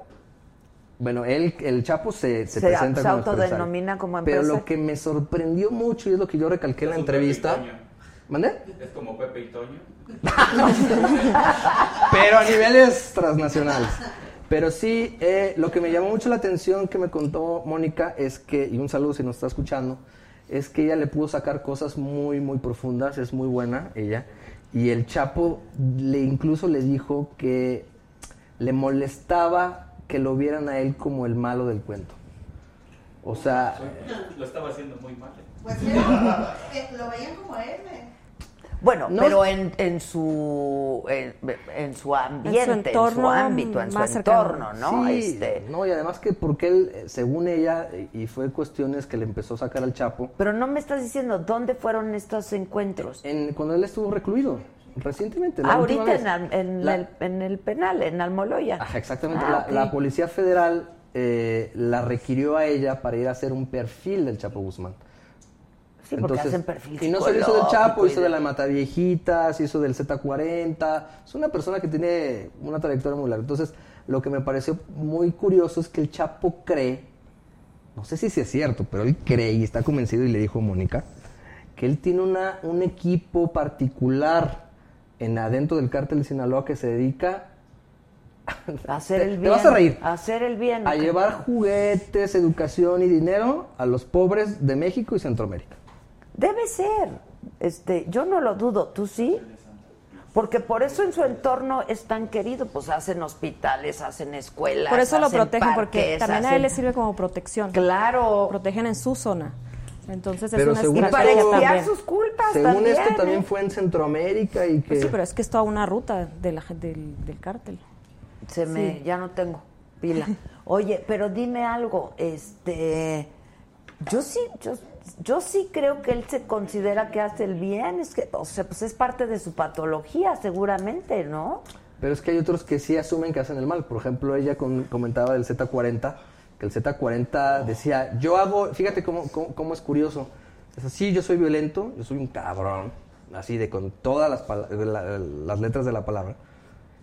Bueno, él, el Chapo se, se, Se- presenta se como autodenomina empresario. como Pero empresario. lo que me sorprendió mucho y es lo que yo recalqué en la entrevista. ¿Mandé? Es como Pepe y Toño. Pero a niveles transnacionales. Pero sí, eh, lo que me llamó mucho la atención que me contó Mónica es que, y un saludo si nos está escuchando, es que ella le pudo sacar cosas muy, muy profundas, es muy buena ella. Y el Chapo le incluso le dijo que le molestaba que lo vieran a él como el malo del cuento. O sea, Lo estaba haciendo muy mal. Pues que, que lo veían como héroe. Bueno, No- pero en, en su en, en su ambiente, en su, entorno ámbito, en su cercano. entorno, ¿no? Sí, Este, no, y además que porque él, eh, según ella, y fue cuestiones que le empezó a sacar al Chapo, pero no me estás diciendo dónde fueron estos encuentros. en, cuando él estuvo recluido, recientemente. la Ah, ahorita vez. en, Al- en La- el, en el penal, en Almoloya. Ajá, exactamente. Ah, la, la Policía Federal eh, la requirió a ella para ir a hacer un perfil del Chapo Guzmán. Sí, porque hacen perfil Y no solo hizo del Chapo, hizo de la Mataviejitas, hizo del Z40. Es una persona que tiene una trayectoria muy larga. Entonces, lo que me pareció muy curioso es que el Chapo cree, no sé si es cierto, pero él cree y está convencido y le dijo a Mónica, que él tiene una, un equipo particular en adentro del cártel de Sinaloa que se dedica A hacer Te- el te bien. vas a reír. A hacer el bien. a llevar juguetes, educación y dinero a los pobres de México y Centroamérica. Debe ser. Este, yo no lo dudo, ¿tú sí? Porque por eso en su entorno es tan querido, pues hacen hospitales, hacen escuelas. Por eso lo protegen, porque también a hacen- él le sirve como protección. Claro. Protegen en su zona. Entonces es Pero una según Y para estrategia esto- expiar también. sus culpas Según también. esto también ¿eh? fue en Centroamérica y que... Pues sí, pero es que es toda una ruta de la, del, del cártel. Se me, ya no tengo pila. Oye, pero dime algo, este, yo sí, yo, yo sí creo que él se considera que hace el bien, es que, o sea, pues es parte de su patología, seguramente, ¿no? Pero es que hay otros que sí asumen que hacen el mal. Por ejemplo, ella con- comentaba del Z40, que el Z40 decía, yo hago, fíjate cómo, cómo, cómo es curioso. Es así, yo soy violento, yo soy un cabrón, así de con todas las, la- las letras de la palabra,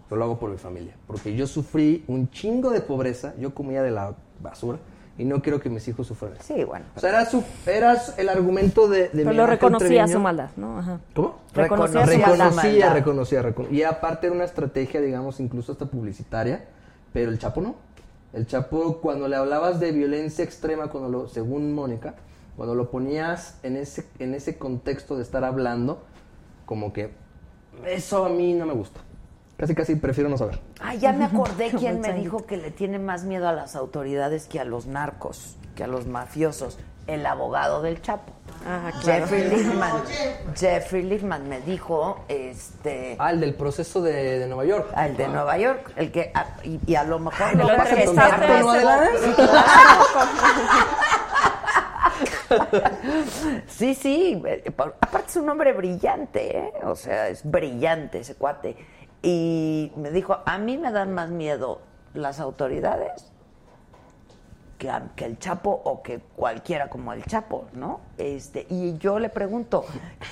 pero lo hago por mi familia. Porque yo sufrí un chingo de pobreza, yo comía de la basura y no quiero que mis hijos sufran. Sí, bueno. O sea, era, su, era el argumento de, de Pero mi lo reconocía su maldad, ¿no? Ajá. ¿Cómo? Reconocía su Reconocía Reconocía, reconocía, recono- Y aparte era una estrategia, digamos, incluso hasta publicitaria, pero el Chapo no. El Chapo, cuando le hablabas de violencia extrema, cuando lo, según Mónica, cuando lo ponías en ese, en ese contexto de estar hablando, como que eso a mí no me gusta. Casi, casi prefiero no saber. Ay, ya me acordé quién me dijo que le tiene más miedo a las autoridades que a los narcos, que a los mafiosos. El abogado del Chapo. Ah, claro. Jeffrey Lichtman. Jeffrey Lichtman me dijo, este... Ah, el del proceso de, de Nueva York. Al de Nueva York, el que a- y, y a lo mejor Ay, me lo pasa ¿no? Sí. Sí, sí, eh, aparte es un hombre brillante, ¿eh? o sea, es brillante ese cuate. Y me dijo, a mí me dan más miedo las autoridades que, el Chapo o que cualquiera como el Chapo, ¿no? Este, y yo le pregunto,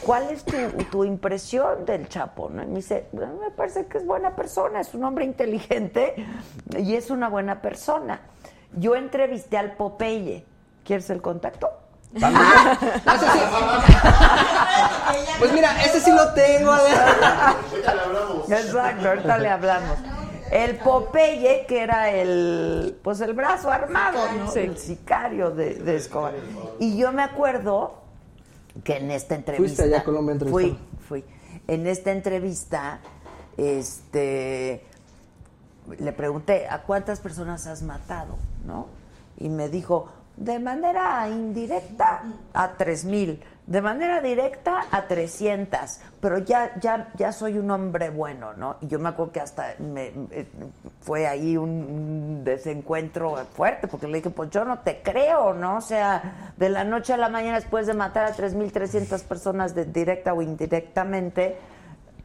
¿cuál es tu, impresión del Chapo? ¿no? Y me dice, "Bueno, me parece que es buena persona, es un hombre inteligente y es una buena persona. Yo entrevisté al Popeye. ¿Quieres el contacto? Pues mira, ese sí lo tengo. Exacto, ahorita le hablamos. El Popeye, que era el, pues el brazo armado, ¿no? Sí. El sicario de, de Escobar. Y yo me acuerdo que en esta entrevista. allá a Colombia a entrevistar? Fui, fui. En esta entrevista, este, le pregunté, ¿a cuántas personas has matado? ¿No? Y me dijo, de manera indirecta a tres mil, de manera directa a 300, pero ya, ya, ya soy un hombre bueno, ¿no? Y yo me acuerdo que hasta me, me- fue ahí un, desencuentro fuerte, porque le dije, pues yo no te creo, ¿no? O sea, de la noche a la mañana después de matar a 3.300 personas de, directa o indirectamente,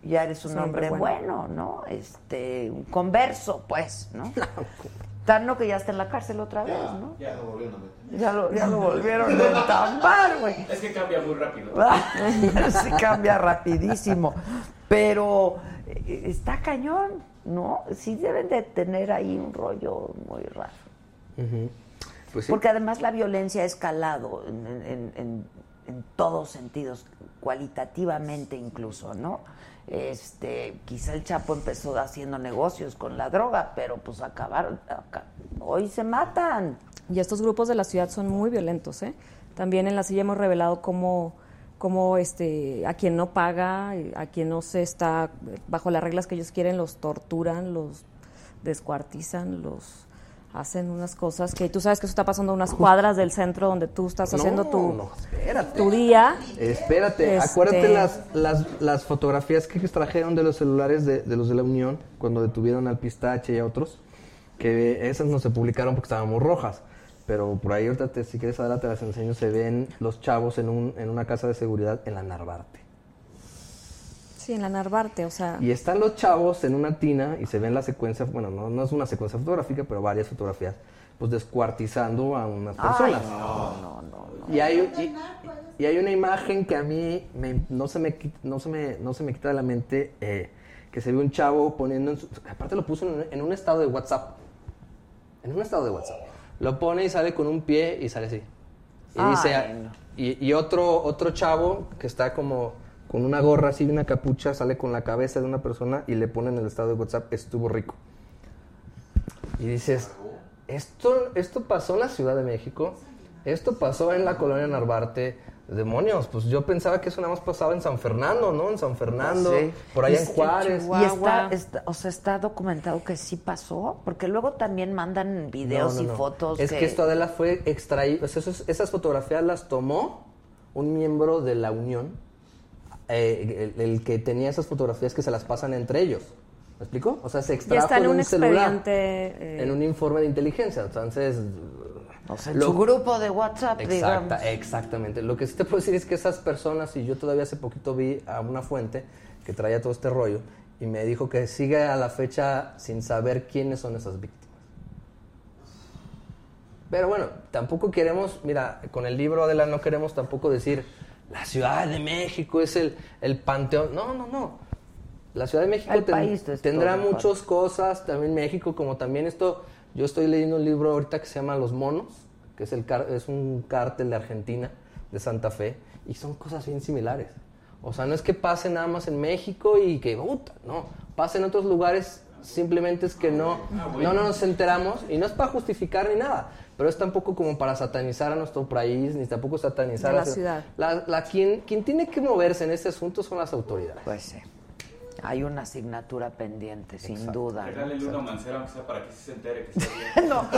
ya eres un Es un hombre bueno, ¿no? Este, un converso, pues, ¿no? Tanto que ya está en la cárcel otra vez, ¿no? Ya lo volvieron a meter. Ya lo, ya lo volvieron a entambar, güey. Es que cambia muy rápido. Se cambia rapidísimo. Pero eh, está cañón, ¿no? Sí deben de tener ahí un rollo muy raro. Pues sí. Porque además la violencia ha escalado en, en- en- en todos sentidos, cualitativamente incluso, ¿no? Este, quizá el Chapo empezó haciendo negocios con la droga, pero pues acabaron, aca- hoy se matan. Y estos grupos de la ciudad son muy violentos, ¿eh? También en la silla hemos revelado cómo, cómo este, a quien no paga, eh, a quien no se está bajo las reglas que ellos quieren, los torturan, los descuartizan, los hacen unas cosas que tú sabes que eso está pasando a unas cuadras del centro donde tú estás haciendo tu, no, espérate. tu día. Espérate, Este- acuérdate las, las, las fotografías que extrajeron de los celulares de, de los de la Unión cuando detuvieron al Pistache y a otros, que esas no se publicaron porque estábamos rojas. Pero por ahí ahorita, te- si quieres, ahora te las enseño, se ven los chavos en, un, en una casa de seguridad en la Narvarte. Sí, en la Narvarte, o sea, Y están los chavos en una tina y se ven la secuencia, bueno, no, no es una secuencia fotográfica, pero varias fotografías, pues descuartizando a unas personas. Y hay, y, y hay una imagen que a mí me- no, se me, no, se me, no se me quita de la mente, eh, que se ve un chavo poniendo, en su- aparte lo puso en un estado de WhatsApp, en un estado de WhatsApp. Lo pone y sale con un pie y sale así. Y Ay, dice, no. y, y otro, otro chavo que está como con una gorra así, una capucha, sale con la cabeza de una persona y le pone en el estado de WhatsApp, estuvo rico. Y dices, esto, esto pasó en la Ciudad de México, esto pasó en la colonia Narvarte. Demonios, pues yo pensaba que eso nada más pasaba en San Fernando, ¿no? En San Fernando, Sí. por allá en Juárez. Y está, está- o sea, está documentado que sí pasó, porque luego también mandan videos No, no, y no. fotos. Es que, esto Adela fue extraído, o sea, esos- esas fotografías las tomó un miembro de la Unión, eh, el, el que tenía esas fotografías que se las pasan entre ellos. ¿Me explico? O sea, se extrajo en de un un celular, eh, en un informe de inteligencia. Entonces, O sea, en lo- su grupo de WhatsApp, digamos. Exacta, exactamente. Lo que sí te puedo decir es que esas personas, y yo todavía hace poquito vi a una fuente que traía todo este rollo, y me dijo que sigue a la fecha sin saber quiénes son esas víctimas. Pero bueno, tampoco queremos, mira, con el libro de la no queremos tampoco decir, la Ciudad de México es el, el panteón. No, no, no. La Ciudad de México ten- país tendrá muchas cosas, también México, como también esto, yo estoy leyendo un libro ahorita que se llama Los Monos, que es, el car- es un cártel de Argentina, de Santa Fe, y son cosas bien similares. O sea, no es que pase nada más en México y que, puta, no, pasa en otros lugares, simplemente es que no, no, no nos enteramos, y no es para justificar ni nada, pero es tampoco como para satanizar a nuestro país, ni tampoco satanizar A la ciudad. ciudad. La, la- quien, quien tiene que moverse en este asunto son las autoridades. Pues sí. Hay una asignatura pendiente, sin duda. ¿no? Regale uno a Mancera, aunque sea para que se entere que bien. No.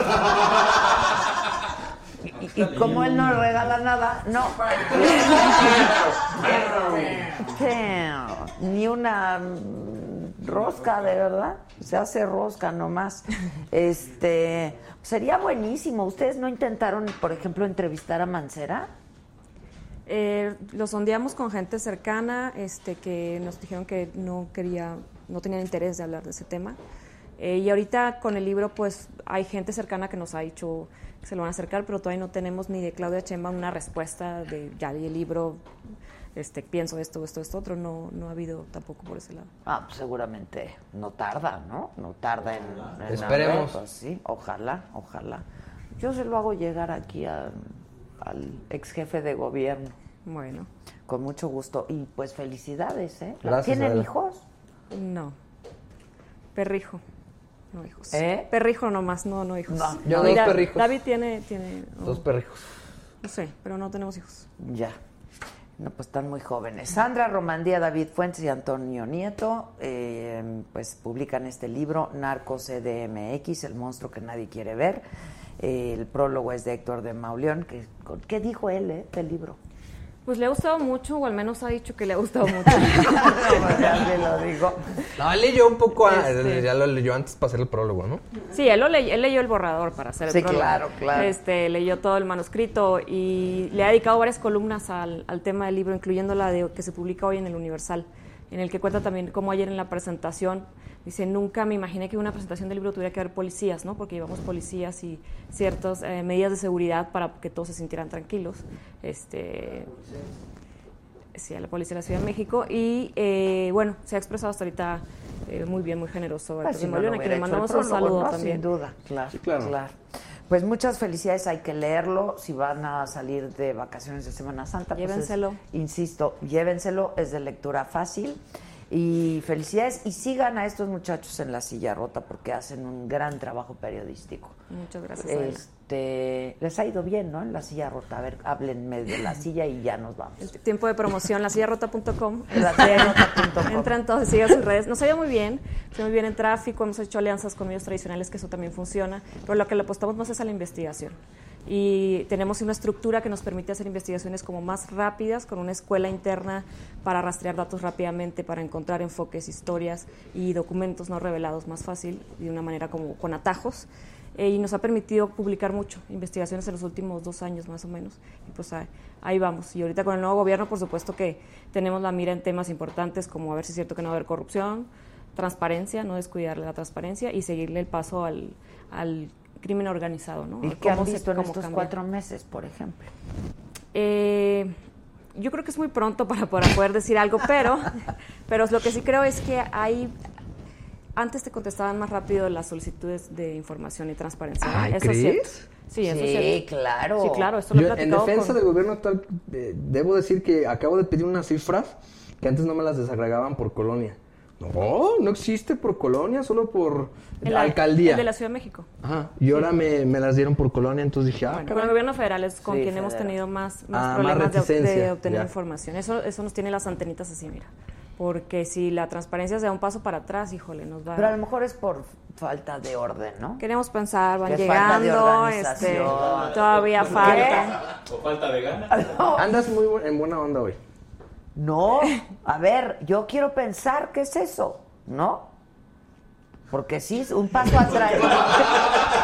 Y, y como él no regala nada, no. Ni una rosca, de verdad. Se hace rosca nomás. Este, sería buenísimo. ¿Ustedes no intentaron, por ejemplo, entrevistar a Mancera? Eh, lo sondeamos con gente cercana este, que nos dijeron que no quería, no tenían interés de hablar de ese tema. Eh, y ahorita con el libro, pues hay gente cercana que nos ha dicho que se lo van a acercar, pero todavía no tenemos ni de Claudia Chemba una respuesta de ya leí el libro, este, pienso esto, esto, esto, otro. No, no ha habido tampoco por ese lado. Ah, pues seguramente no tarda, ¿no? No tarda en. en Esperemos. pues, sí, ojalá, ojalá. Yo se lo hago llegar aquí a- al ex jefe de gobierno. Bueno, Con mucho gusto. Y pues felicidades, ¿eh? Gracias, ¿Tienen Adela. hijos? no. Perrijo. No hijos. ¿Eh? Perrijo nomás, no, no hijos. No. Yo dos perrijos. David tiene, tiene Dos perrijos. no sé, pero no tenemos hijos. Ya. No, pues están muy jóvenes. Sandra Romandía, David Fuentes y Antonio Nieto, eh, pues publican este libro, Narcos CDMX, el monstruo que nadie quiere ver. El prólogo es de Héctor de Mauleón. Que, ¿Qué dijo él eh, del libro? Pues le ha gustado mucho, o al menos ha dicho que le ha gustado mucho. No, ya se lo digo. No, él leyó un poco, a- Este- ya lo leyó antes para hacer el prólogo, ¿no? Sí, él, lo ley- él leyó el borrador para hacer el Sí, prólogo. claro, claro. Este, leyó todo el manuscrito y le ha dedicado varias columnas al, al tema del libro, incluyendo la de que se publica hoy en el Universal, en el que cuenta también cómo ayer en la presentación, dice, nunca me imaginé que en una presentación del libro tuviera que haber policías, ¿no? Porque llevamos policías y ciertas eh, medidas de seguridad para que todos se sintieran tranquilos. Este, sí, a la Policía de la Ciudad de México. Y eh, bueno, se ha expresado hasta ahorita eh, muy bien, muy generoso. Pues si no, a quien le mandamos un saludo ¿no? también. Sin duda, claro, Sí, claro. Pues muchas felicidades, hay que leerlo. Si van a salir de vacaciones de Semana Santa, pues es- Llévenselo. insisto, llévenselo, es de lectura fácil. Y felicidades y sigan a estos muchachos en la silla rota porque hacen un gran trabajo periodístico. Muchas gracias. Este, les ha ido bien, ¿no? En la silla rota. A ver, háblenme de la silla y ya nos vamos. El tiempo de promoción, lasillarrota.com. Lasillarrota.com. Entran todos y sigan sus redes. Nos ha ido muy bien, nos ha ido muy bien en tráfico, hemos hecho alianzas con medios tradicionales, que eso también funciona, pero lo que le apostamos más es a la investigación. Y tenemos una estructura que nos permite hacer investigaciones como más rápidas, con una escuela interna para rastrear datos rápidamente, para encontrar enfoques, historias y documentos no revelados más fácil, de una manera como con atajos. Eh, y nos ha permitido publicar mucho, investigaciones en los últimos dos años más o menos. Y pues ahí, ahí vamos. Y ahorita con el nuevo gobierno, por supuesto que tenemos la mira en temas importantes como a ver si es cierto que no va a haber corrupción, transparencia, no descuidarle la transparencia y seguirle el paso al, al crimen organizado. ¿no? ¿Y qué han se- visto en estos cambia. cuatro meses, por ejemplo? Eh, yo creo que es muy pronto para, para poder decir algo, pero, pero lo que sí creo es que hay, Antes te contestaban más rápido las solicitudes de información y transparencia. Ay, eso es ¿crees? cierto. Sí, eso es Sí, claro. Sí, claro, esto lo Yo, en defensa con- del gobierno actual, eh, debo decir que acabo de pedir unas cifras que antes no me las desagregaban por colonia. No, no existe por colonia, solo por El al- alcaldía. el de la Ciudad de México. Ajá. Y ahora me, me las dieron por colonia, entonces dije, ah, Bueno, con el gobierno federal es con Sí, quien hemos tenido más, más Ah, más problemas de, obtener ya. información. Eso, eso nos tiene las antenitas así, mira. Porque si la transparencia se da un paso para atrás, híjole, nos va Pero a lo mejor es por falta de orden, ¿no? Queremos pensar, van Que falta de llegando, este, todavía ¿Qué? falta. O falta de ganas. Andas muy bu- en buena onda hoy. No, a ver, yo quiero pensar qué es eso, ¿no? Porque sí, un paso atrás.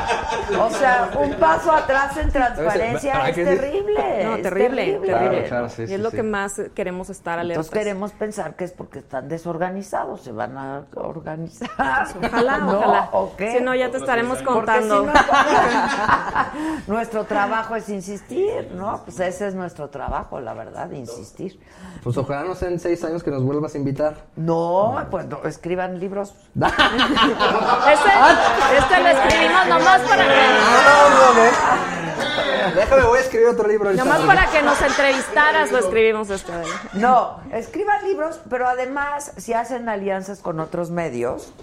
O sea, un paso atrás en transparencia ¿Para es terrible. No, es terrible, terrible. terrible. Claro, claro, sí, y sí, es lo sí. que más queremos estar alertas. Entonces queremos pensar que es porque están desorganizados, se van a organizar. Ojalá, ¿No? ojalá. ¿O qué? Si no, ya te estaremos contando. si no, nuestro trabajo es insistir, ¿no? Pues ese es nuestro trabajo, la verdad, insistir. Pues ojalá no sean seis años que nos vuelvas a invitar. No, pues no, escriban libros. Este, este lo escribimos nomás para que, Déjame, voy a escribir otro libro nomás para que nos entrevistaras, lo escribimos este. No, escriban libros, pero además, si hacen alianzas con otros medios,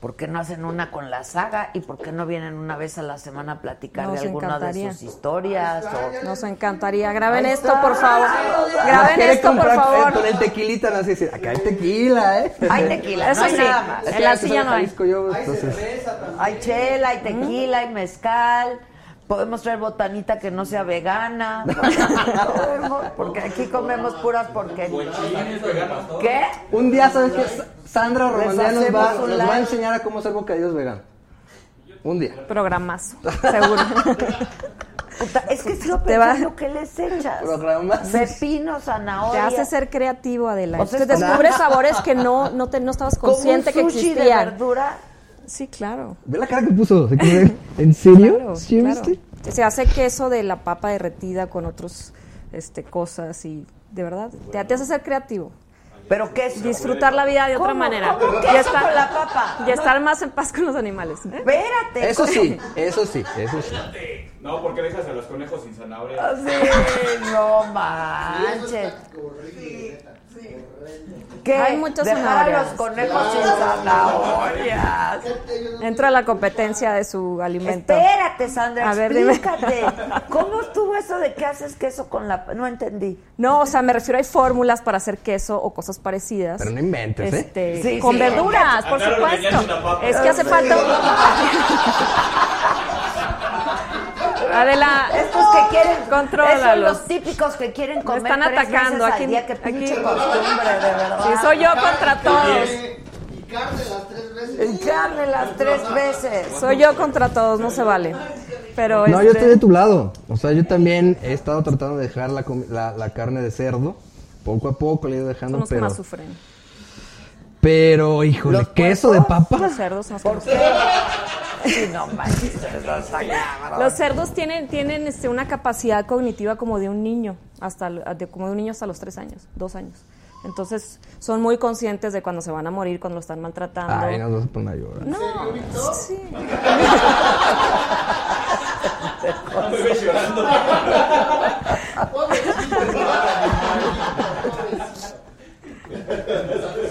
¿por qué no hacen una con la saga? ¿Y por qué no vienen una vez a la semana a platicar Nos de alguna de sus historias? o- Nos encantaría. Graben esto, por favor. Graben esto, por comprar, favor. Con el tequilita, no sé decir, acá hay tequila, ¿eh? Hay tequila, Eso no hay sí. nada más. En la silla no hay. Yo, entonces. Hay chela, hay tequila, hay mezcal. Podemos traer botanita que no sea vegana. Porque aquí comemos puras porquerías. ¿Qué? Un día, ¿sabes qué? Sa- Sandra Romandía nos va, nos va a enseñar a cómo hacer bocadillos veganos. Un día. Programazo, seguro. Puta, es que estoy Te va- pensando qué les echas. Programas. Pepino, Te zanahoria. hace ser creativo, Adela. O sea, Te descubres sabores que no, no, te, no estabas como un consciente que sushi de existían. verdura. Sí, claro. Ve la cara que puso. ¿En serio? Claro, ¿Sí claro. viste? Se hace queso de la papa derretida con otras este, cosas y de verdad te, te hace ser creativo. Pero qué es Disfrutar la vida de otra ¿Cómo? manera. ¿Cómo y, queso estar, con la papa? y estar más en paz con los animales. ¿eh? Espérate. Eso sí, eso sí, eso sí. No, porque dejas a los conejos sin zanahoria. Ah, Sí, no manches. ¿Qué? Hay muchas Dejar a zanahorias. los conejos sin zanahorias. Entra la competencia de su alimento. Espérate, Sandra, A ver, dime. explícate. ¿Cómo estuvo eso de que haces queso con la... No entendí. No, o sea, me refiero hay fórmulas para hacer queso o cosas parecidas. Pero no inventes, ¿eh? Este, Sí, con sí. verduras, por Andaron supuesto. Es que hace falta. Adela, Estos que quieren... Contrólalos. Esos los típicos que quieren comer están tres atacando. Aquí- día. Que aquí- costumbre, de verdad. si soy yo contra todos. Y carne las tres veces. Y carne las tres veces. Soy yo contra todos, no se vale. Pero No, yo este, estoy de tu lado. O sea, yo también he estado tratando de dejar la, la, la carne de cerdo. Poco a poco le he ido dejando, son los que pero... más sufren. Pero, híjole, Los queso de papa. Los cerdos son los que ¿Por más qué? Sí, no manches. Los cerdos tienen, tienen este, una capacidad cognitiva como de un niño, hasta de- como de un niño hasta los tres años, dos años. Entonces son muy conscientes de cuando se van a morir, cuando lo están maltratando. Ay, nos vas a poner a llorar. No, sí. Llorando.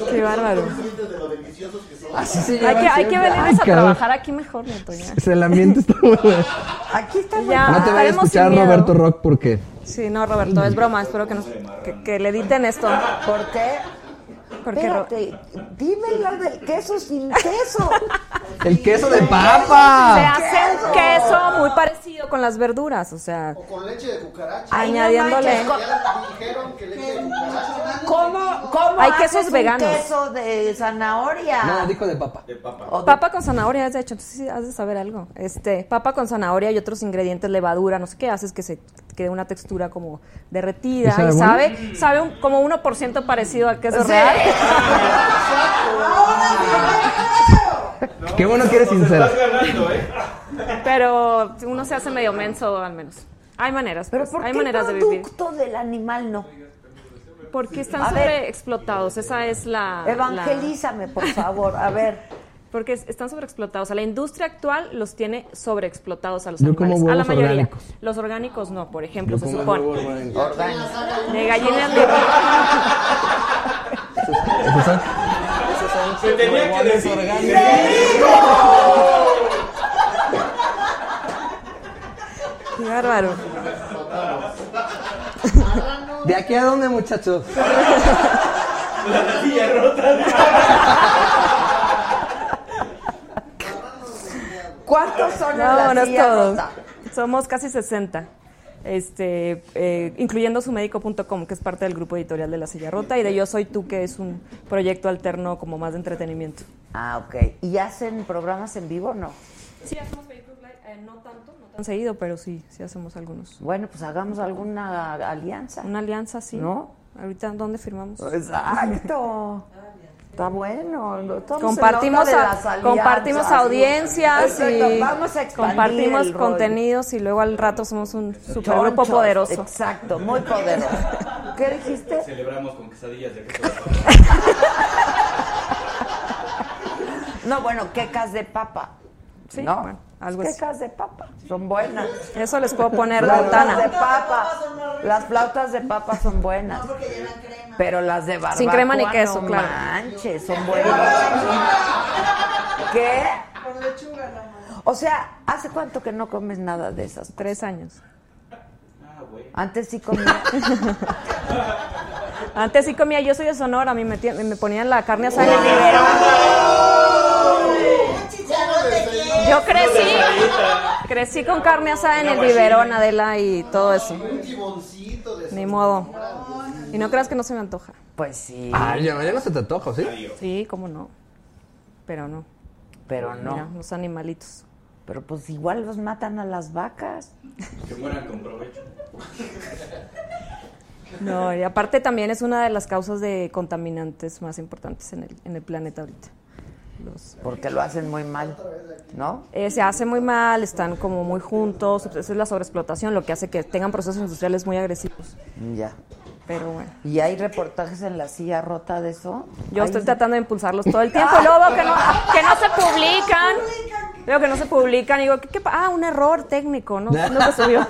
Qué bárbaro. Así se Hay llama que, hay que Ay, a cabrón. trabajar aquí mejor, Neto, ya. Es El ambiente está muy bueno. Aquí está Ya. No te vayas a escuchar. Roberto Rock porque Sí, no, Roberto, es broma. Espero que, nos- que, que le editen esto. ¿Por qué? Porque Ro- Espérate, dime lo del queso sin queso. el queso de se papa. hace un queso muy parecido con las verduras, o sea, O con leche de cucaracha. Ay, no añadiéndole. Ya dijeron que leche de cucaracha. ¿Cómo, cómo Hay haces quesos un veganos. queso de zanahoria? No, dijo de papa. De papa. O de- Papa con zanahoria, de hecho, entonces sí has de saber algo. Este, papa con zanahoria y otros ingredientes, levadura, no sé qué, haces que se quede una textura como derretida ¿Y sabe y bueno? sabe, sabe un- como 1% parecido al queso Sí. real. Qué bueno que eres ¿eh? Pero uno se hace medio menso al menos. Hay maneras, Pero pues, ¿por hay qué maneras de vivir. producto del animal no? Porque están A sobreexplotados, esa es la... la- Evangelízame, por favor. A ver. Porque es- están sobreexplotados. O sea, la industria actual los tiene sobreexplotados a los Yo como animales. a la mayoría. orgánicos. Los orgánicos no, por ejemplo, Yo se como supone. huevo orgánico. Orgánico. De gallinas de... Se tenía que decir. Qué bárbaro. ¿De aquí a dónde, muchachos? La silla rota. ¿Cuántos son en No, la no silla todo. rota? Somos casi 60. Este, eh, incluyendo sumédico.com, que es parte del grupo editorial de La Silla Rota, y de Yo Soy Tú, que es un proyecto alterno como más de entretenimiento. Ah, ok. ¿Y hacen programas en vivo o no? Sí, hacemos Facebook Live, eh, no tanto, no tan seguido, pero sí, sí hacemos algunos. Bueno, pues hagamos alguna alianza. Una alianza, sí. ¿No? Ahorita, ¿dónde firmamos? Exacto. Está bueno. Estamos en Compartimos, onda de a- compartimos audiencias y Vamos a expandir compartimos contenidos y luego al rato somos un supergrupo Chonchos, poderoso. Exacto, muy poderoso. ¿Qué dijiste? Celebramos con quesadillas de queso. No, bueno, quecas de papa. Sí, ¿no? bueno, algo así. quecas de papa. Son buenas. Eso les puedo poner Flautas de botana. papa. Las flautas de papa son buenas. Pero las de barbacoa Sin crema ni queso, no claro. manches, son buenas. ¿Qué? Con lechuga nada más. O sea, ¿hace cuánto que no comes nada de esas? Tres años. Ah. Antes sí comía. Antes sí comía, yo soy de Sonora, a mí me, me ponían la carne asada en el biberón. Yo crecí, crecí con carne asada en el biberón, Adela, y todo eso. Un tiboncito de Ni modo. Y no creas que no se me antoja. Pues sí, Ay, ya, ya no se te antoja, ¿sí? Sí, cómo no. Pero no. pero no. Mira, los animalitos. Pero pues igual los matan a las vacas. Que mueran con provecho. No, y aparte también es una de las causas de contaminantes más importantes en el, en el planeta ahorita. Los, Porque lo hacen muy mal, ¿no? eh, se hace muy mal, están como muy juntos, esa es la sobreexplotación, lo que hace que tengan procesos industriales muy agresivos. Ya. Pero bueno, ¿Y hay reportajes en la silla rota de eso? yo estoy tratando de impulsarlos todo el tiempo y luego veo que no, que no se publican. Veo que no se publican y digo, ¿qué, qué pa- ah, un error técnico, no, no se subió.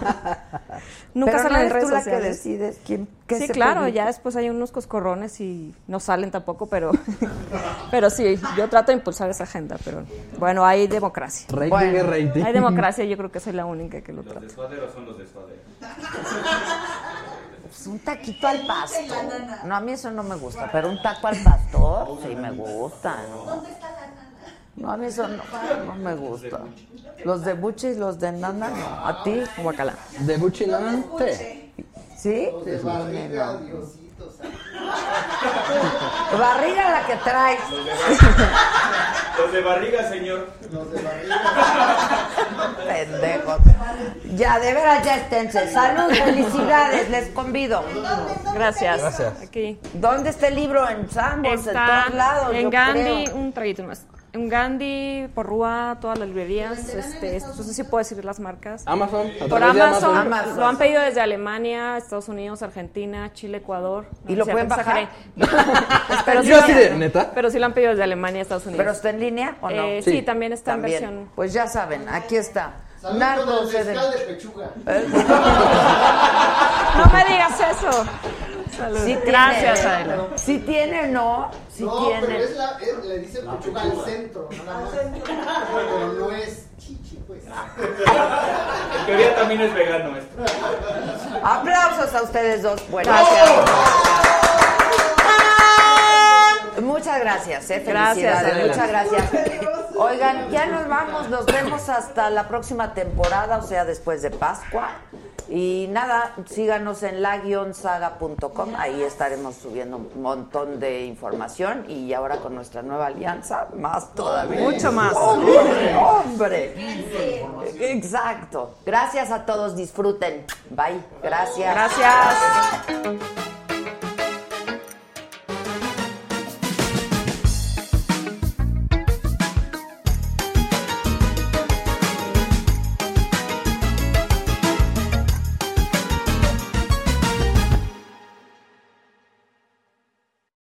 Nunca Pero no salen en redes tú la que decides quién qué Sí, se claro, publica. ya después hay unos coscorrones y no salen tampoco, pero, pero sí, yo trato de impulsar esa agenda, pero bueno, hay democracia. Rating Bueno, es rating. Hay democracia, yo creo que soy la única que lo Los trata. de suadero son los de. Pues un taquito al pastor. No, a mí eso no me gusta, pero un taco al pastor sí me gusta. ¿no? No, a mí eso no, no me gusta. Los de buche y los de nana, no. ¿A ti? Guacala. De Buchinante. ¿Sí? de barriga, Diosito. santo. Barriga la que traes. Los de barriga, señor. Los de barriga. Pendejos. Ya, de veras, ya esténse. Salud, felicidades, les convido. Gracias. Gracias. Aquí. ¿Dónde está el libro? En Sambos, en todos lados. en yo Gandhi, creo. un traguito más. En Gandhi, Porrúa, todas las librerías. Este, no sé si puedo decir las marcas. Amazon. a Por Amazon, Amazon. lo han pedido desde Alemania, Estados Unidos, Argentina, Chile, Ecuador. ¿Y lo pueden bajar? pero, sí Yo lo- así de, ¿neta? pero sí lo han pedido desde Alemania, Estados Unidos. ¿Pero está en línea o no? Eh, sí. Sí. también está También. en versión. Pues ya saben, aquí está. Nardo de pechuga. No me digas eso. Salud. Sí tiene, Gracias, ¿eh? Adela. Sí tiene, no. Sí no, tiene. pero es la, es- le dicen pechuga al centro, nada más. Pero no es chichi, pues. En teoría también es vegano esto. Aplausos a ustedes dos. Bueno, Muchas gracias, eh. Gracias, Adela. muchas gracias. Oigan, ya nos vamos, nos vemos hasta la próxima temporada, o sea, después de Pascua. Y nada, síganos en la-saga.com, ahí estaremos subiendo un montón de información y ahora con nuestra nueva alianza, más todavía. Mucho más. ¡Hombre! hombre. Exacto. Gracias a todos, disfruten. Bye. Gracias. Gracias.